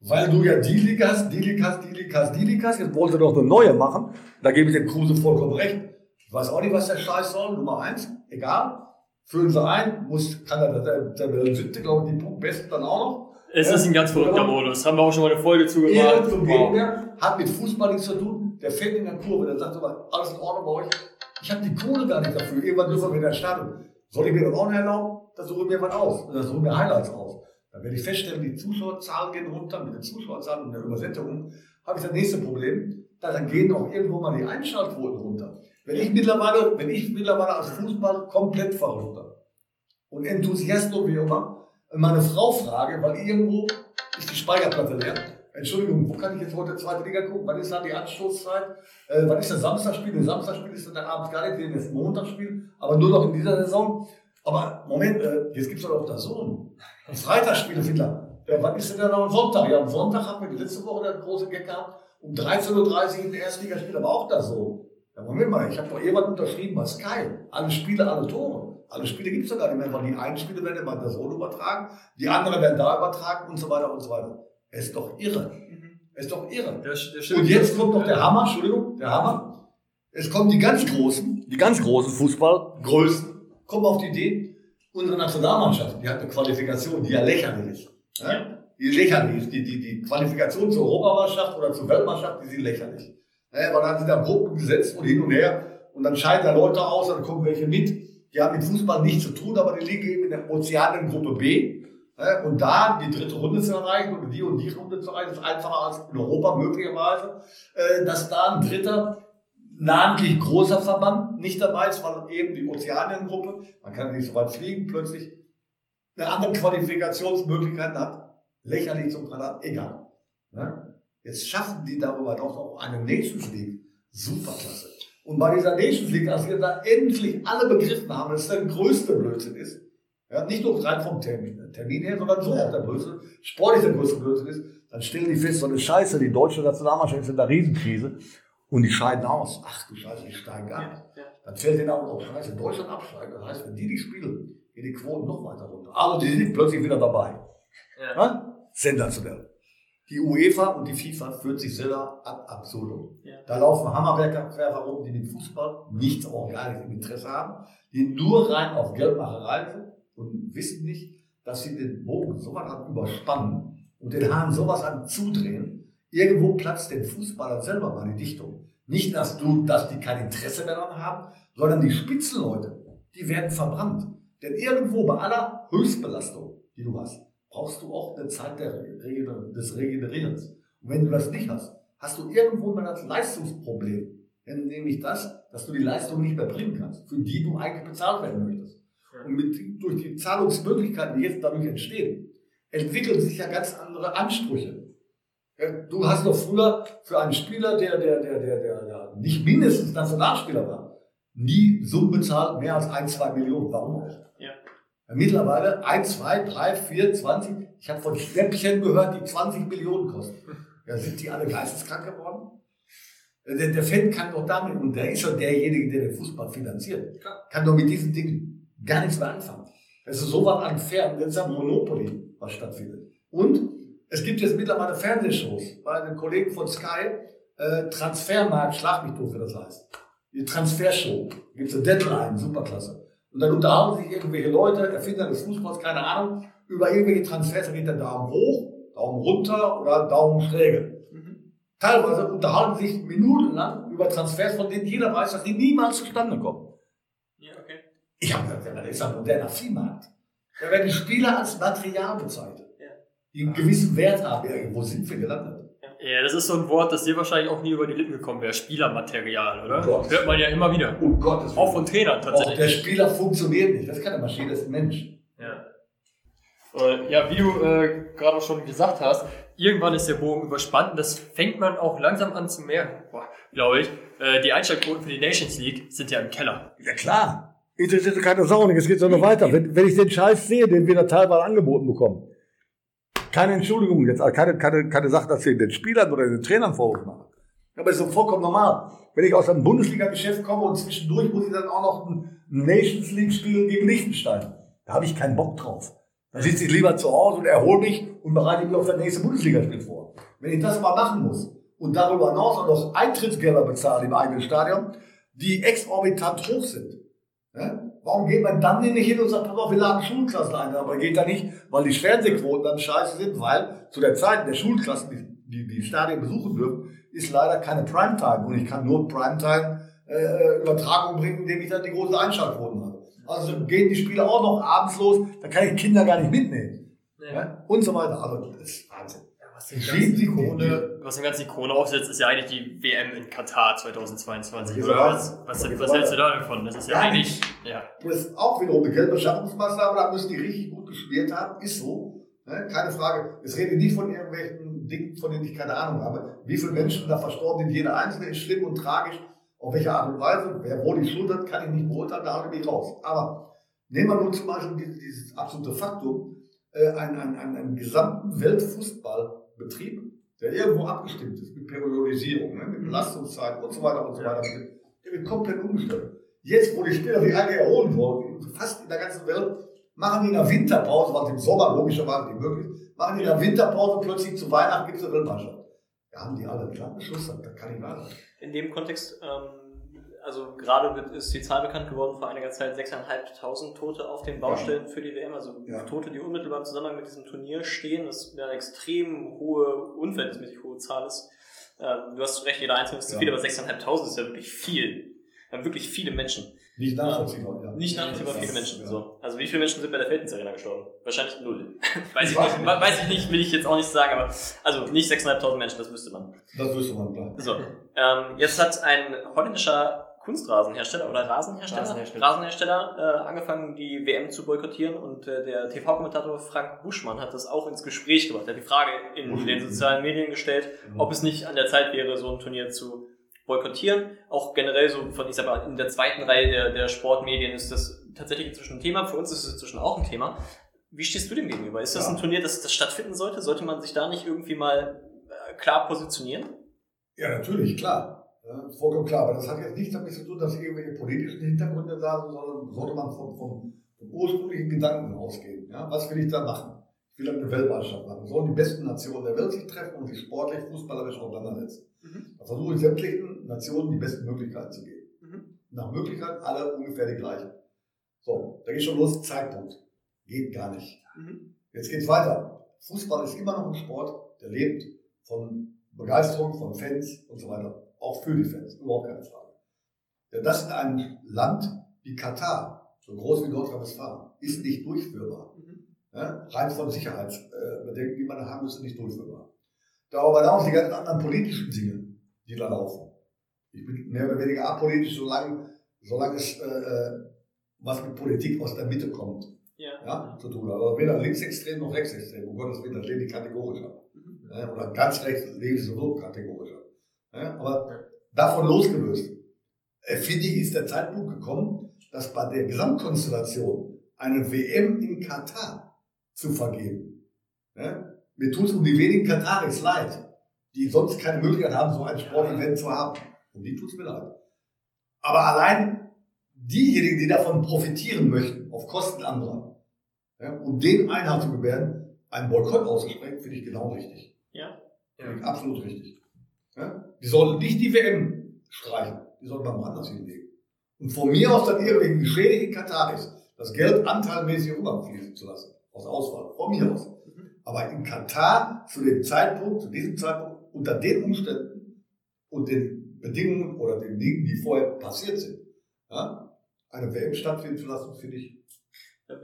weil du ja die Liga hast, die Liga hast, die Liga hast, die Liga hast. Jetzt wollte doch eine neue machen. Da gebe ich dem Kruse vollkommen recht. Ich weiß auch nicht, was der Scheiß soll. Nummer eins, egal. Füllen sie ein, muss, kann der, der, der, der siebte, glaube ich, die Punktbesten dann auch noch. Es ist ein ganz verrückter Modus. Haben wir auch schon mal eine Folge zugemacht. Zum wow. hat mit Fußball nichts zu tun. Der fällt in der Kurve. Der sagt aber, alles in Ordnung bei euch. Ich habe die Kohle gar nicht dafür. Irgendwann dürfen wir wieder starten. Soll ich mir das auch nicht erlauben? Dann suche ich mir was aus. Dann suche ich mir Highlights aus. Dann werde ich feststellen, die Zuschauerzahlen gehen runter. Mit den Zuschauerzahlen und der Übersättigung habe ich das nächste Problem. Dann gehen auch irgendwo mal die Einschaltquoten runter. Wenn ich mittlerweile, wenn ich mittlerweile als Fußball komplett verrückter und Enthusiast wie immer, meine Frau frage, weil irgendwo ist die Speicherplatte leer. Entschuldigung, wo kann ich jetzt heute zweite Liga gucken? Wann ist dann die Anstoßzeit? Äh, wann ist das Samstagspiel? Das Samstagspiel ist dann abends gar nicht, das Montagsspiel, aber nur noch in dieser Saison. Aber Moment, äh, jetzt gibt es doch auch da Sohn. Freitagsspiele, Fiedler. Ja, wann ist denn da noch am Sonntag? Ja, am Sonntag haben wir letzte Woche der große Gag gehabt. Um 13.30 Uhr in der Erstligaspiel, aber auch da so. Ja, Moment mal, ich habe doch jemand unterschrieben bei Sky. Alle Spiele, alle Tore. Alle Spiele gibt's doch gar nicht mehr, weil die einen Spiele werden immer der Sohn übertragen, die anderen werden da übertragen und so weiter und so weiter. Es ist doch irre. Mhm. Es ist doch irre. Der, der und jetzt kommt noch der Hammer, Entschuldigung, der Hammer. Es kommen die ganz großen, die ganz großen Fußballgrößen, kommen auf die Idee, unsere Nationalmannschaft, die hat eine Qualifikation, die ja lächerlich ist. Ja? Die lächerlich. Die, die, die Qualifikation zur Europameisterschaft oder zur Weltmeisterschaft, die sind lächerlich. Ja, weil dann sind da Gruppen gesetzt und hin und her und dann scheiden da Leute aus, dann kommen welche mit. Die haben mit Fußball nichts zu tun, aber die liegen eben in der Ozeanengruppe B. Ja, und da die dritte Runde zu erreichen oder die und die Runde zu erreichen, ist einfacher als in Europa möglicherweise, äh, dass da ein dritter namentlich großer Verband nicht dabei ist, weil eben die Ozeaniengruppe, man kann nicht so weit fliegen, plötzlich eine andere Qualifikationsmöglichkeiten hat. Lächerlich zum Quadrat, egal. Ja? Jetzt schaffen die darüber hinaus auch eine Nations League. Superklasse. Und bei dieser Nations League, als wir da endlich alle begriffen haben, dass das der größte Blödsinn ist, ja, nicht nur rein vom Termin, Termin her, sondern so auch der größte, sportlich der größte Blödsinn ist, dann stellen die fest, so eine Scheiße, die deutsche Nationalmannschaft ist in der Riesenkrise und die scheiden aus. Ach du Scheiße, die steigen ab. Ja, ja. Dann fällt denen auch, oh Scheiße, Deutschland absteigen. Das heißt, wenn die die spielen, gehen die Quoten noch weiter runter. Also die sind plötzlich wieder dabei. Ja. Ja? Sensationell. Die UEFA und die FIFA führt sich selber ab. Ja. Da laufen Hammerwerker rum, die mit Fußball nichts, aber auch gar nicht im Interesse haben, die nur rein auf Geldmacherei sind und wissen nicht, dass sie den Bogen so weit an überspannen und den Hahn sowas an zudrehen. Irgendwo platzt den Fußballer selber mal die Dichtung. Nicht, dass du, dass die kein Interesse mehr daran haben, sondern die Spitzenleute, die werden verbrannt. Denn irgendwo bei aller Höchstbelastung, die du hast, brauchst du auch eine Zeit des Regenerierens. Und wenn du das nicht hast, hast du irgendwo mal das Leistungsproblem. Nämlich das, dass du die Leistung nicht mehr bringen kannst, für die du eigentlich bezahlt werden möchtest. Und mit, durch die Zahlungsmöglichkeiten, die jetzt dadurch entstehen, entwickeln sich ja ganz andere Ansprüche. Du hast doch früher für einen Spieler, der, der, der, der, der, der nicht mindestens Nationalspieler war, nie Summen bezahlt, mehr als ein, zwei Millionen. Warum auch? Ja. Mittlerweile 1, 2, 3, 4, 20. Ich habe von Schnäppchen gehört, die 20 Millionen kosten. Ja, sind die alle geisteskrank geworden? Der, der Fan kann doch damit, und der ist schon derjenige, der den Fußball finanziert, kann doch mit diesen Dingen gar nichts mehr anfangen. Das ist so was unfair, das ist ein Monopoly, was stattfindet. Und es gibt jetzt mittlerweile Fernsehshows bei den Kollegen von Sky, äh, Transfermarkt, schlag mich durch, wie das heißt. Die Transfershow. Da gibt es eine Deadline, superklasse. Und dann unterhalten sich irgendwelche Leute, Erfinder des Fußballs, keine Ahnung, über irgendwelche Transfers, da geht der Daumen hoch, Daumen runter oder Daumen schräge. Mhm. Teilweise unterhalten sich minutenlang über Transfers, von denen jeder weiß, dass die niemals zustande kommen. Ja, okay. Ich habe gesagt, das ist ein moderner Viehmarkt. Da werden Spieler als Material bezeichnet, einen gewissen Wert haben. Ja, wo sind wir gelandet? Ja, das ist so ein Wort, das dir wahrscheinlich auch nie über die Lippen gekommen wäre. Spielermaterial, oder? Oh Hört man ja immer wieder. Oh Gott. Auch von Trainern tatsächlich. Auch der Spieler funktioniert nicht. Das ist keine Maschine, das ist ein Mensch. Ja. Äh, ja, wie du äh, gerade auch schon gesagt hast, irgendwann ist der Bogen überspannt und das fängt man auch langsam an zu merken, glaube ich. Äh, die Einschaltquoten für die Nations League sind ja im Keller. Ja klar. Interessiert keine Sau nicht. Es geht so noch weiter. Wenn, wenn ich den Scheiß sehe, den wir da teilweise angeboten bekommen, keine Entschuldigung jetzt, keine, keine, keine Sache, dass ich den Spielern oder den Trainern Vorwurf mache. Aber ist so vollkommen normal. Wenn ich aus einem Bundesliga-Geschäft komme und zwischendurch muss ich dann auch noch ein Nations League spielen gegen Liechtenstein. Da habe ich keinen Bock drauf. Da sitze ich lieber zu Hause und erhole mich und bereite mich auf das nächste Bundesligaspiel vor. Wenn ich das mal machen muss und darüber hinaus auch noch Eintrittsgelder bezahle im eigenen Stadion, die exorbitant hoch sind, ja? Warum geht man dann nicht hin und sagt, pass auf, wir laden Schulklassen ein? Aber geht da nicht, weil die Fernsehquoten dann scheiße sind, weil zu der Zeit der Schulklassen, die die, die Stadien besuchen dürfen, ist leider keine Primetime. Und ich kann nur Primetime-Übertragung äh, bringen, indem ich dann die großen Einschaltquoten habe. Also gehen die Spiele auch noch abends los, da kann ich Kinder gar nicht mitnehmen. Ja. Ja? Und so weiter. Also das ist Wahnsinn was den ganzen Ikone, was den ganzen Ikone aufsetzt, ist ja eigentlich die WM in Katar 2022, oder? Was, was, was hältst du da davon? Das ist ja, ja eigentlich, ja. Das ist auch wiederum eine Geldbeschaffungsmaßnahme, da müssen die richtig gut gespielt haben, ist so. Ne? Keine Frage. Es rede nicht von irgendwelchen Dingen, von denen ich keine Ahnung habe. Wie viele Menschen da verstorben sind, jeder einzelne ist schlimm und tragisch. Auf welche Art und Weise, wer wo die Schuld hat, kann ich nicht beurteilen, da habe ich raus. Aber nehmen wir nur zum Beispiel dieses, dieses absolute Faktum, äh, einen, einen, einen, einen gesamten Weltfußball Betrieb, der irgendwo abgestimmt ist mit Periodisierung, ne, mit Belastungszeiten und so weiter und so weiter, der wird komplett umgestellt. Jetzt, wo die Spieler sich alle erholen wollen, fast in der ganzen Welt, machen die in der Winterpause, was im Sommer logischerweise nicht möglich ist, machen die in der Winterpause plötzlich zu Weihnachten gibt es eine Weltmeisterschaft. Da haben die alle einen kleinen Schuss, da kann ich wahr In dem Kontext ähm, also gerade wird, ist die Zahl bekannt geworden vor einiger Zeit, 6.500 Tote auf den Baustellen ja. für die WM, also ja. Tote, die unmittelbar im Zusammenhang mit diesem Turnier stehen, das eine extrem hohe, unverhältnismäßig hohe Zahl ist. Ähm, du hast recht, jeder Einzelne ist zu viel, aber 6.500 ist ja wirklich viel. Wir haben wirklich viele Menschen. Nicht nachvollziehbar, ja. Nicht nachvollziehbar viele Menschen. Ja. So. Also wie viele Menschen sind bei der Arena gestorben? Wahrscheinlich null. weiß ich nicht, weiß ich nicht, will ich jetzt auch nicht sagen, aber also nicht 6.500 Menschen, das wüsste man. Das wüsste man, klar. So. Ähm, jetzt hat ein holländischer Kunstrasenhersteller oder Rasenhersteller, Rasenhersteller, Rasenhersteller äh, angefangen, die WM zu boykottieren und äh, der TV-Kommentator Frank Buschmann hat das auch ins Gespräch gebracht. Er hat die Frage in den sozialen Medien gestellt, ob es nicht an der Zeit wäre, so ein Turnier zu boykottieren. Auch generell so von, ich sag mal, in der zweiten Reihe der, der Sportmedien ist das tatsächlich inzwischen ein Thema. Für uns ist es inzwischen auch ein Thema. Wie stehst du dem gegenüber? Ist das ja. ein Turnier, das, das stattfinden sollte? Sollte man sich da nicht irgendwie mal äh, klar positionieren? Ja, natürlich, klar. Ja, vollkommen klar. Aber das hat jetzt nichts damit zu tun, dass irgendwelche politischen Hintergründe da sind, sondern sollte man vom, vom, vom ursprünglichen Gedanken ausgehen. Ja, was will ich da machen? Ich will eine Weltmeisterschaft machen. Sollen die besten Nationen der Welt sich treffen und sich sportlich, fußballerisch auseinandersetzen. Mhm. Da versuche ich sämtlichen Nationen die besten Möglichkeiten zu geben. Mhm. Nach Möglichkeit alle ungefähr die gleichen. So, da geht schon los, Zeitpunkt. Geht gar nicht. Mhm. Jetzt geht's weiter. Fußball ist immer noch ein Sport, der lebt von Begeisterung, von Fans und so weiter. Auch für die Fans, überhaupt keine Frage. Denn das in einem Land wie Katar, so groß wie Nordrhein-Westfalen, ist nicht durchführbar. Mhm. Ja, rein von Sicherheitsbedenken, die man haben ist nicht durchführbar. Darüber hinaus die ganzen anderen politischen Dinge, die da laufen. Ich bin mehr oder weniger apolitisch, solange, solange es äh, äh was mit Politik aus der Mitte kommt. Ja. ja zu tun. Aber weder linksextrem noch rechtsextrem. Um Gottes Willen, das lehne ich kategorisch ab. Mhm. Ja, oder ganz rechts lehne ich sowieso kategorisch ab. Ja, aber davon losgelöst, äh, finde ich, ist der Zeitpunkt gekommen, dass bei der Gesamtkonstellation eine WM in Katar zu vergeben. Ja, mir tut es um die wenigen Kataris leid, die sonst keine Möglichkeit haben, so ein Sportevent zu haben. Um die tut es mir leid. Aber allein diejenigen, die davon profitieren möchten, auf Kosten anderer, ja, um den Einhalt zu gewähren, einen Boykott auszusprechen, finde ich genau richtig. Ja. Finde ich absolut richtig. Ja? Die sollen nicht die WM streichen, die sollen man woanders hinlegen. Und von mir aus dann irgendwelchen geschädigten Kataris das Geld anteilmäßig rüberfließen zu lassen. Aus Auswahl. Von mir aus. Aber in Katar zu dem Zeitpunkt, zu diesem Zeitpunkt, unter den Umständen und den Bedingungen oder den Dingen, die vorher passiert sind, ja, eine WM stattfinden zu lassen, finde ich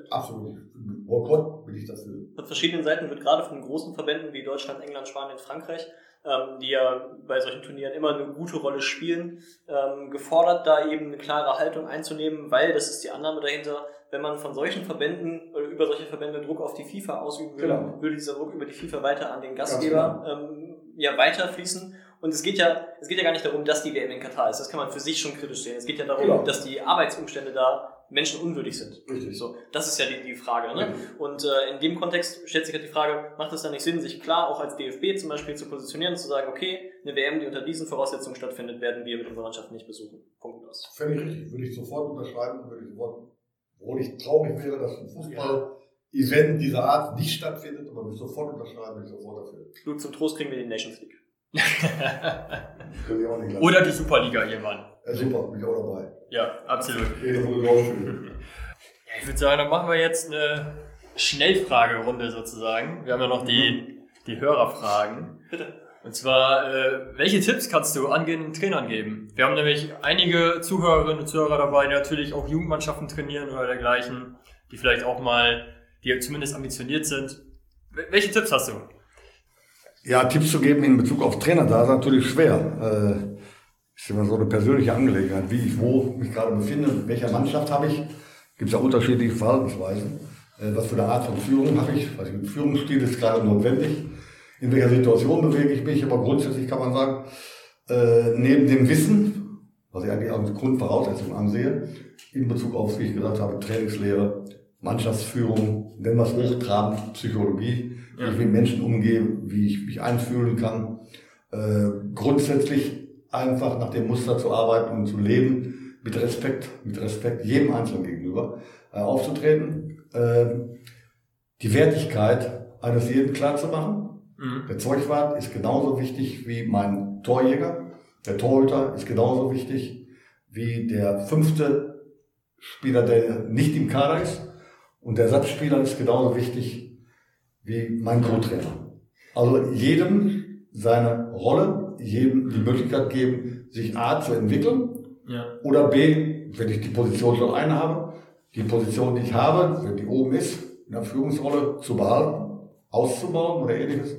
absolut. Boykott bin ich dafür. Von verschiedenen Seiten wird gerade von großen Verbänden wie Deutschland, England, Spanien, Frankreich ähm, die ja bei solchen Turnieren immer eine gute Rolle spielen, ähm, gefordert, da eben eine klare Haltung einzunehmen, weil, das ist die Annahme dahinter, wenn man von solchen Verbänden oder über solche Verbände Druck auf die FIFA ausüben würde, genau. würde dieser Druck über die FIFA weiter an den Gastgeber genau. ähm, ja, weiterfließen. Und es geht ja, es geht ja gar nicht darum, dass die WM in Katar ist. Das kann man für sich schon kritisch sehen. Es geht ja darum, genau. dass die Arbeitsumstände da menschenunwürdig sind. Richtig. So, das ist ja die, die Frage. Ne? Mhm. Und äh, in dem Kontext stellt sich halt die Frage, macht es da nicht Sinn, sich klar auch als DFB zum Beispiel zu positionieren und zu sagen, okay, eine WM, die unter diesen Voraussetzungen stattfindet, werden wir mit unserer Mannschaft nicht besuchen. Punkt aus. Völlig richtig. Würde ich sofort unterschreiben, würde ich sofort, obwohl ich traurig wäre, dass ein Fußball-Event dieser Art nicht stattfindet, aber würde ich sofort unterschreiben, würde ich sofort dafür. Gut, zum Trost kriegen wir die Nations League. Oder die Superliga irgendwann. Ja, super, bin ich auch dabei. Ja, absolut. Jede Runde schön. Ja, ich würde sagen, dann machen wir jetzt eine Schnellfragerunde sozusagen. Wir haben ja noch die, die Hörerfragen. Bitte. Und zwar, äh, welche Tipps kannst du angehenden Trainern geben? Wir haben nämlich einige Zuhörerinnen und Zuhörer dabei, die natürlich auch Jugendmannschaften trainieren oder dergleichen, die vielleicht auch mal, die zumindest ambitioniert sind. Welche Tipps hast du? Ja, Tipps zu geben in Bezug auf Trainer, da ist natürlich schwer. Äh, ist immer so eine persönliche Angelegenheit, wie ich wo mich gerade befinde, in welcher Mannschaft habe ich. Gibt es ja unterschiedliche Verhaltensweisen. Äh, was für eine Art von Führung habe ich? Was für Führungsstil ist gerade notwendig? In welcher Situation bewege ich mich? Aber grundsätzlich kann man sagen, äh, neben dem Wissen, was ich eigentlich als Grundvoraussetzung ansehe, in Bezug auf, wie ich gesagt habe, Trainingslehre, Mannschaftsführung, wenn was hochtrabend, Psychologie, wie ich mit Menschen umgehe, wie ich mich einfühlen kann. Äh, grundsätzlich einfach nach dem Muster zu arbeiten und zu leben, mit Respekt, mit Respekt jedem Einzelnen gegenüber äh, aufzutreten, äh, die Wertigkeit eines jeden klar zu machen. Mhm. Der Zeugwart ist genauso wichtig wie mein Torjäger. Der Torhüter ist genauso wichtig wie der fünfte Spieler, der nicht im Kader ist. Und der Ersatzspieler ist genauso wichtig wie mein Co-Trainer. Also jedem seine Rolle, jedem die Möglichkeit geben, sich A zu entwickeln Ja. oder B, wenn ich die Position schon eine habe, die Position, die ich habe, wenn die oben ist, in der Führungsrolle zu behalten, auszubauen oder ähnliches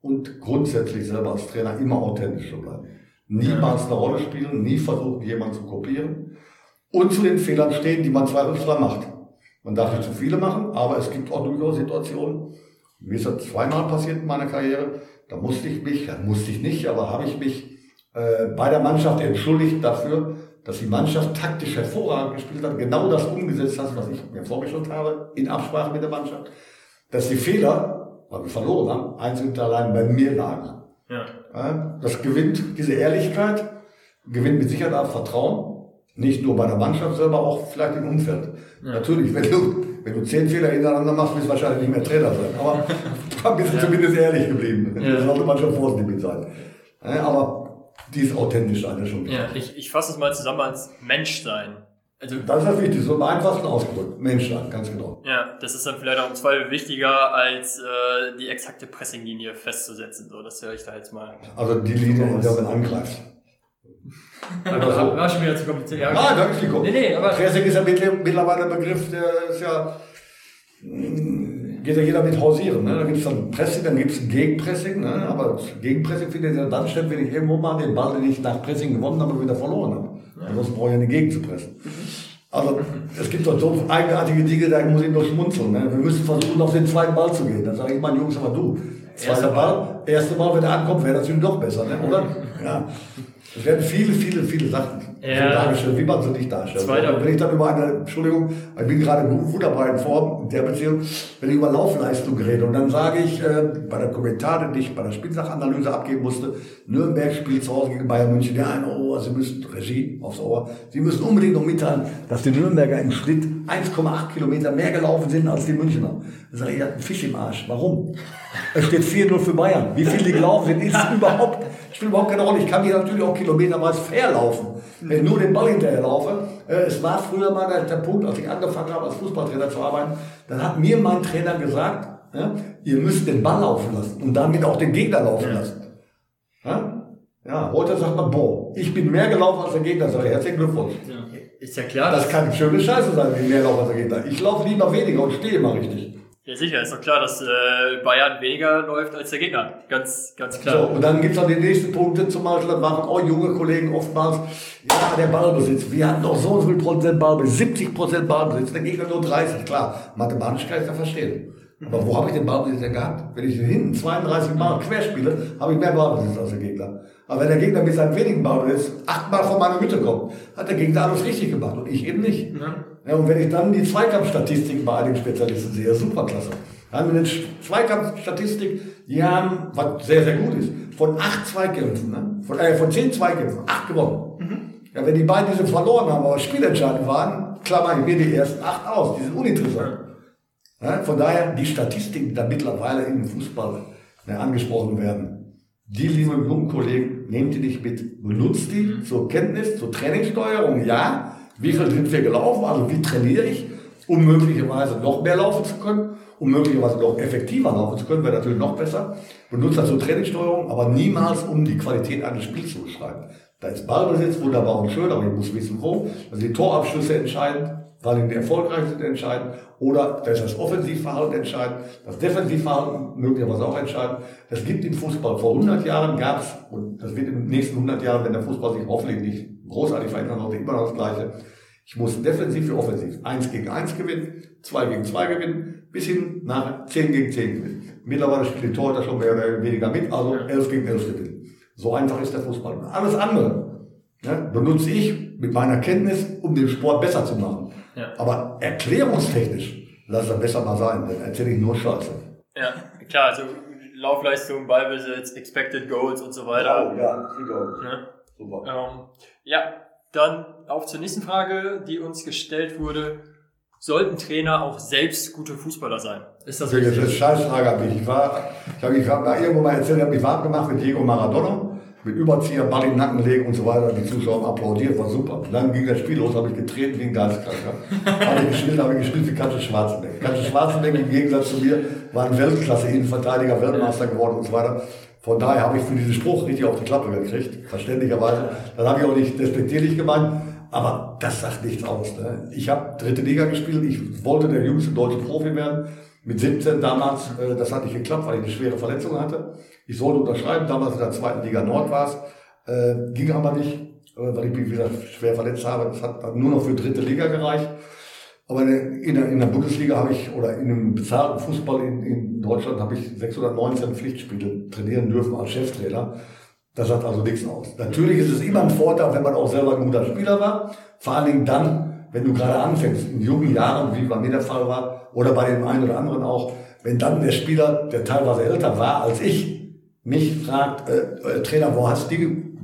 und grundsätzlich selber als Trainer immer authentisch zu bleiben. Niemals eine Rolle spielen, nie versuchen, jemanden zu kopieren und zu den Fehlern stehen, die man zweifelsfrei macht. Man darf nicht zu viele machen, aber es gibt auch durchaus Situationen, mir ist das zweimal passiert in meiner Karriere, da musste ich mich, musste ich nicht, aber habe ich mich äh, bei der Mannschaft entschuldigt dafür, dass die Mannschaft taktisch hervorragend gespielt hat, genau das umgesetzt hat, was ich mir vorgestellt habe, in Absprache mit der Mannschaft, dass die Fehler, weil wir verloren haben, einzig und allein bei mir lagen. Ja. Ja, Das gewinnt diese Ehrlichkeit, gewinnt mit Sicherheit auch Vertrauen. Nicht nur bei der Mannschaft selber, auch vielleicht im Umfeld. Ja. Natürlich, wenn du, wenn du zehn Fehler hintereinander machst, wirst du wahrscheinlich nicht mehr Trainer sein. Aber da bist du zumindest ehrlich geblieben. Ja. Da sollte man schon vorsichtig mit sein. Ja, aber die ist authentisch, eine schon. Ja, ich, ich fasse es mal zusammen als Menschsein. Also, Das ist das Wichtigste, so am einfachsten ausgedrückt. Mensch sein, ganz genau. ja, das ist dann vielleicht auch im Zweifel wichtiger, als äh, die exakte Pressinglinie festzusetzen. So, das höre ich da jetzt mal. Also die Linie, in der man angreift. Aber so. war schon wieder zu kompliziert. Ja, Ah, da ist die Nee, nee, aber Pressing ist ja mittler- mittlerweile ein Begriff, der ist ja, geht ja jeder mit hausieren. Ne? Da gibt es dann Pressing, dann gibt es Gegenpressing. Ne? Aber das Gegenpressing findet ja dann statt, wenn ich irgendwo mal den Ball, den ich nach Pressing gewonnen habe, wieder verloren habe. Ansonsten brauche ich ja eine Gegen zu pressen. Also es gibt doch so eigenartige Dinge, da muss ich nur schmunzeln. Ne? Wir müssen versuchen, auf den zweiten Ball zu gehen. Dann sage ich meinen Jungs aber du, zweiter Ball, erste Mal, wenn er ankommt, wäre natürlich doch besser, ne? oder? Ja. Es werden viele, viele, viele Sachen Ja. so dargestellt, wie man sie nicht darstellt. Zweiter- wenn ich dann über eine, Entschuldigung, ich bin gerade gu- wunderbar in Form in der Beziehung, wenn ich über Laufleistung rede und dann sage ich, äh, bei der Kommentare, die ich bei der Spielsachanalyse abgeben musste, Nürnberg spielt zu Hause gegen Bayern München, der eine, oh, Sie müssen, Regie aufs Ohr, Sie müssen unbedingt noch mitteilen, dass die Nürnberger im Schnitt 1,8 Kilometer mehr gelaufen sind als die Münchner. Sage ich, ihr habt einen Fisch im Arsch. Warum? Es steht 4-0 für Bayern. Wie viel die gelaufen sind, ist überhaupt, spielt überhaupt keine Rolle. Ich kann hier natürlich auch kilometerweise fair laufen. Wenn ich nur den Ball hinterher laufe. Äh, Es war früher mal der, Punkt, als ich angefangen habe, als Fußballtrainer zu arbeiten, dann hat mir mein Trainer gesagt, ja, ihr müsst den Ball laufen lassen und damit auch den Gegner laufen lassen. Ja? Ja, heute sagt man, boah, ich bin mehr gelaufen als der Gegner. Sag ich, herzlichen Glückwunsch. ist ja klar, Das kann schöne Scheiße sein, wie mehr laufen als der Gegner. Ich laufe lieber weniger und stehe immer richtig. Ja, sicher, ist doch klar, dass äh, Bayern weniger läuft als der Gegner. Ganz, ganz So, klar. und dann gibt's noch die nächsten Punkte, zum Beispiel, das machen auch junge Kollegen oftmals, ja, der Ballbesitz, wir hatten doch so und so viel Prozent Ballbesitz, 70 Prozent Ballbesitz, der Gegner nur 30, klar, mathematisch kann ich das verstehen. Aber wo habe ich den Ballbesitz denn gehabt? Wenn ich hinten 32 Mal quer spiele, habe ich mehr Ballbesitz als der Gegner. Aber wenn der Gegner mit seinem wenigen Ballbesitz achtmal von meiner Mitte kommt, hat der Gegner alles richtig gemacht und ich eben nicht. Ja, und wenn ich dann die Zweikampfstatistiken bei einigen Spezialisten sehe, superklasse. Da haben wir eine Zweikampfstatistik, die haben, was sehr, sehr gut ist, von acht Zweikämpfen, ne? von, äh, von zehn Zweikämpfen, acht gewonnen. Ja, wenn die beiden diese verloren haben, aber spielentscheidend waren, klammer ich mir die ersten acht aus, die sind uninteressant. Ja, von daher, die Statistiken, die da mittlerweile im Fußball ne, angesprochen werden, die, lieben jungen Kollegen, nehmt die nicht mit. Benutzt die zur Kenntnis, zur Trainingssteuerung, ja. Wie viel sind wir gelaufen, also wie trainiere ich, um möglicherweise noch mehr laufen zu können, um möglicherweise noch effektiver laufen zu können, wäre natürlich noch besser. Benutzt das zur Trainingssteuerung, aber niemals, um die Qualität eines Spiels zu beschreiben. Da ist Ballbesitz wunderbar und schön, aber ich muss wissen, wo. Also die Torabschlüsse entscheidend, vor allem die erfolgreich sind entscheidend. Oder da ist das Offensivverhalten entscheidend, das Defensivverhalten möglicherweise auch entscheidend. Das gibt im Fußball. Vor 100 Jahren gab es, und das wird in den nächsten 100 Jahren, wenn der Fußball sich hoffentlich nicht großartig verändert, noch immer noch das Gleiche. Ich muss defensiv wie offensiv eins gegen eins gewinnen, zwei gegen zwei gewinnen, bis hin nach 10 gegen 10 gewinnen. Mittlerweile spielt die Torhüter schon mehr oder weniger mit, also 11 gegen 11 gewinnen. So einfach ist der Fußball. Alles andere ne, benutze ich mit meiner Kenntnis, um den Sport besser zu machen. Ja. Aber erklärungstechnisch, lass das besser mal sein, dann erzähle ich nur Scheiße. Ja, klar, also Laufleistung, Ballbesitz, Expected Goals und so weiter. ja, super. Ne? super. Ähm, ja, dann auf zur nächsten Frage, die uns gestellt wurde. Sollten Trainer auch selbst gute Fußballer sein? Ist das Das ist eine richtig? Scheißfrage mich. Ich war, ich habe ich hab mal irgendwo mal erzählt, ich habe mich warm gemacht mit Diego Maradona. Mit Überzieher, Ball in den Nacken legen und so weiter. Die Zuschauer haben applaudiert, war super. Dann ging das Spiel los, habe ich getreten wie ein Geisteskranker. habe ich gespielt, habe ich gespielt wie Katze Schwarzenegger. Katze Schwarzenegger im Gegensatz zu mir war ein Weltklasse-Innenverteidiger, Weltmeister geworden und so weiter. Von daher habe ich für diesen Spruch richtig auf die Klappe gekriegt, verständlicherweise. Dann habe ich auch nicht despektierlich gemeint, aber das sagt nichts aus. Ne? Ich habe dritte Liga gespielt, ich wollte der jüngste deutsche Profi werden. Mit 17 damals, äh, das hat nicht geklappt, weil ich eine schwere Verletzung hatte. Ich sollte unterschreiben, damals in der zweiten Liga Nord war es. Äh, ging aber nicht, äh, weil ich mich wieder schwer verletzt habe. Das hat dann nur noch für dritte Liga gereicht. Aber in der, in der Bundesliga habe ich, oder in einem bezahlten Fußball in, in Deutschland habe ich 619 Pflichtspiele trainieren dürfen als Cheftrainer. Das sagt also nichts aus. Natürlich ist es immer ein Vorteil, wenn man auch selber ein guter Spieler war. Vor allen Dingen dann, wenn du gerade anfängst, in jungen Jahren, wie bei mir der Fall war, oder bei dem einen oder anderen auch, wenn dann der Spieler, der teilweise älter war als ich, mich fragt, äh, äh, Trainer, wo hast du,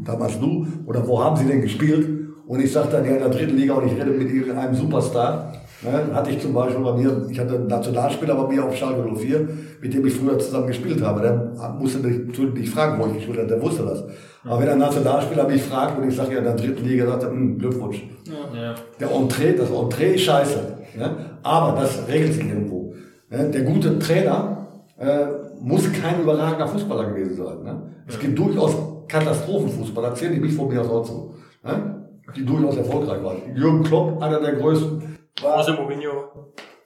damals du, oder wo haben sie denn gespielt? Und ich sage dann, ja, in der dritten Liga und ich rede mit irgendeinem Superstar. Ne, hatte ich zum Beispiel bei mir, ich hatte einen Nationalspieler bei mir auf Schalke 04, mit dem ich früher zusammen gespielt habe. Der musste mich nicht fragen, wo ich gespielt habe, der wusste das. Aber wenn ein Nationalspieler mich fragt und ich sage ja in der dritten Liga, sagt er, hm, Glückwunsch. Ja. Der Entree, das Entree ist scheiße. Ne? Aber das regelt sich irgendwo. Ne? Der gute Trainer äh, muss kein überragender Fußballer gewesen sein. Ne? Es gibt durchaus Katastrophenfußballer, zählen die mich von mir aus auch zu. Ne? Die durchaus erfolgreich waren. Jürgen Klopp, einer der größten José Mourinho.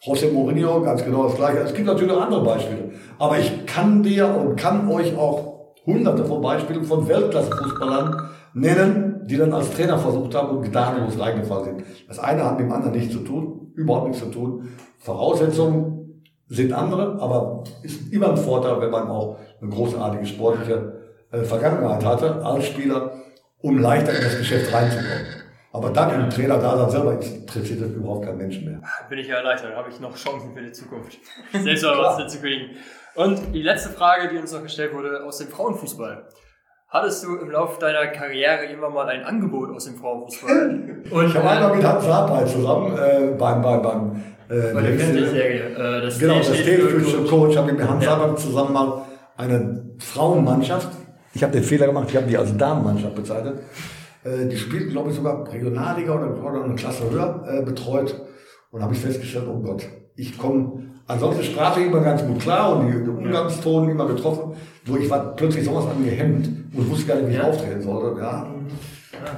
José Mourinho, ganz genau das gleiche. Es gibt natürlich auch andere Beispiele. Aber ich kann dir und kann euch auch hunderte von Beispielen von Weltklasse-Fußballern nennen, die dann als Trainer versucht haben und gnadenlos reingefallen sind. Das eine hat mit dem anderen nichts zu tun, überhaupt nichts zu tun. Voraussetzungen sind andere, aber ist immer ein Vorteil, wenn man auch eine großartige sportliche äh, Vergangenheit hatte als Spieler, um leichter in das Geschäft reinzukommen. Aber dann im Trainer da dann selber interessiert das überhaupt kein Menschen mehr. Bin ich ja erleichtert, dann habe ich noch Chancen für die Zukunft, selbst mal was zu kriegen. Und die letzte Frage, die uns noch gestellt wurde, aus dem Frauenfußball. Hattest du im Laufe deiner Karriere immer mal ein Angebot aus dem Frauenfußball? Und, ich habe einmal mit Hans Sapai zusammen äh, beim, beim, beim äh, bei der Fernsehserie. Äh, das genau, das Teleführende Coach, habe ich mit Hans ja. Sapai zusammen mal eine Frauenmannschaft. Ich habe den Fehler gemacht, ich habe die als Damenmannschaft bezeichnet äh, die spielten, glaube ich, sogar Regionalliga oder, oder eine Klasse höher äh, betreut. Und habe ich festgestellt, oh Gott, ich komme, ansonsten sprachlich immer ganz gut klar und die, die Umgangston immer getroffen. Nur ich war plötzlich sowas an gehemmt und wusste gar nicht, wie ich auftreten sollte. Ja.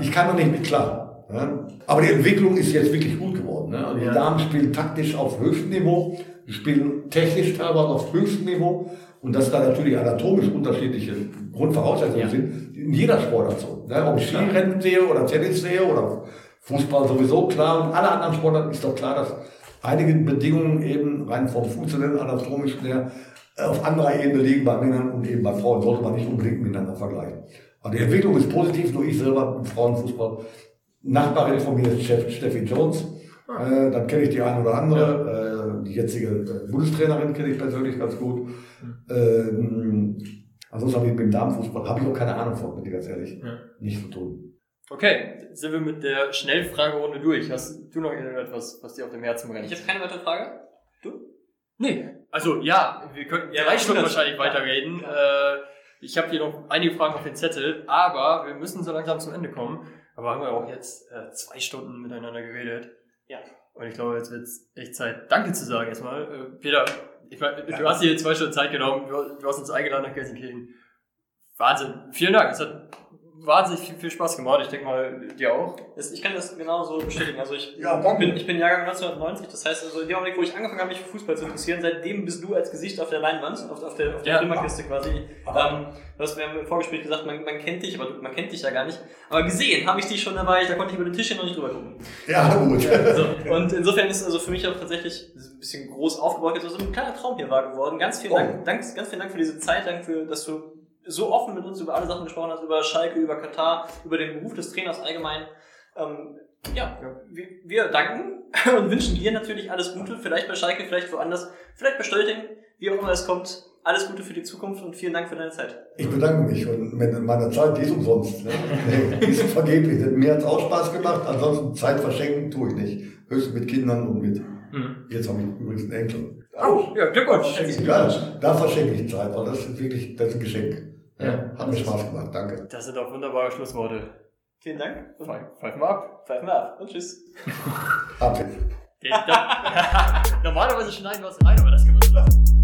Ich kann noch nicht mit klar. Ja. Aber die Entwicklung ist jetzt wirklich gut geworden. Ne? Also die Damen spielen taktisch auf höchstem Niveau, spielen technisch teilweise auf höchstem Niveau. Und dass da natürlich anatomisch unterschiedliche Grundvoraussetzungen sind, in jeder Sportart so. Ne? Ob ich Skirennen sehe oder Tennis sehe oder Fußball sowieso klar und alle anderen Sportarten ist doch klar, dass einige Bedingungen eben rein vom funktionellen anatomischen her auf anderer Ebene liegen bei Männern und eben bei Frauen. Sollte man nicht unbedingt miteinander vergleichen. Aber die Entwicklung ist positiv, nur ich selber im Frauenfußball. Nachbarin von mir ist Chef Steffi Jones. Ah. Äh, dann kenne ich die eine oder andere. Äh, die jetzige äh, Bundestrainerin kenne ich persönlich ganz gut. Mhm. Ähm, ansonsten habe ich mit dem Damenfußball, habe ich auch keine Ahnung von, bin ich ganz ehrlich, ja. nicht zu tun. Okay, sind wir mit der Schnellfragerunde durch. Hast du noch irgendetwas, was dir auf dem Herzen brennt? Ich habe keine weitere Frage. Du? Nee. Also ja, wir könnten ja, drei Stunden wahrscheinlich weiterreden. Ja. Äh, ich habe hier noch einige Fragen auf den Zettel, aber wir müssen so langsam zum Ende kommen. Aber haben wir auch jetzt äh, zwei Stunden miteinander geredet. Ja. Und ich glaube, jetzt wird es echt Zeit, Danke zu sagen erstmal. Äh, Peter, ich mein, du hast dir zwei Stunden Zeit genommen, du hast uns eingeladen nach Gelsenkirchen. Wahnsinn. Vielen Dank. Es hat wahnsinnig viel, viel Spaß gemacht. Ich denke mal, dir auch. Ich kann das genauso bestätigen. Also ich, ja, bin, ich bin Jahrgang 1990, das heißt, also in dem Augenblick, wo ich angefangen habe, mich für Fußball zu interessieren, seitdem bist du als Gesicht auf der Leinwand, auf, auf der, auf der ja. Flimmerkiste quasi. Ähm, du hast mir im Vorgespräch gesagt, man, man kennt dich, aber du, man kennt dich ja gar nicht. Aber gesehen habe ich dich schon dabei, da konnte ich über den Tisch hier noch nicht drüber gucken. Ja, gut. Ja, so. Und insofern ist also für mich auch tatsächlich ein bisschen groß aufgebaut, jetzt so ein kleiner Traum hier wahr geworden. Ganz vielen oh. Dank, Dank, ganz vielen Dank für diese Zeit, danke für, dass du so offen mit uns über alle Sachen gesprochen hast, über Schalke, über Katar, über den Beruf des Trainers allgemein. Ähm, ja, wir, wir danken und wünschen dir natürlich alles Gute, vielleicht bei Schalke, vielleicht woanders, vielleicht bei Stölting, wie auch immer es kommt. Alles Gute für die Zukunft und vielen Dank für deine Zeit. Ich bedanke mich und mit meiner Zeit, die ist umsonst. Ne? die ist vergeblich. Mir hat es auch Spaß gemacht, ansonsten Zeit verschenken tue ich nicht. Höchstens mit Kindern und mit. Mhm. Jetzt habe ich übrigens einen Enkel. Oh, ja, Glückwunsch. Ja, da verschenke ich Zeit, weil das ist wirklich das ist ein Geschenk. Ja, hat mir Spaß gemacht. Danke. Das sind auch wunderbare Schlussworte. Vielen Dank. Pfeif, pfeif mal ab. Pfeifen wir ab und tschüss. Ab. Normalerweise schneiden wir es rein, aber das können wir so lassen.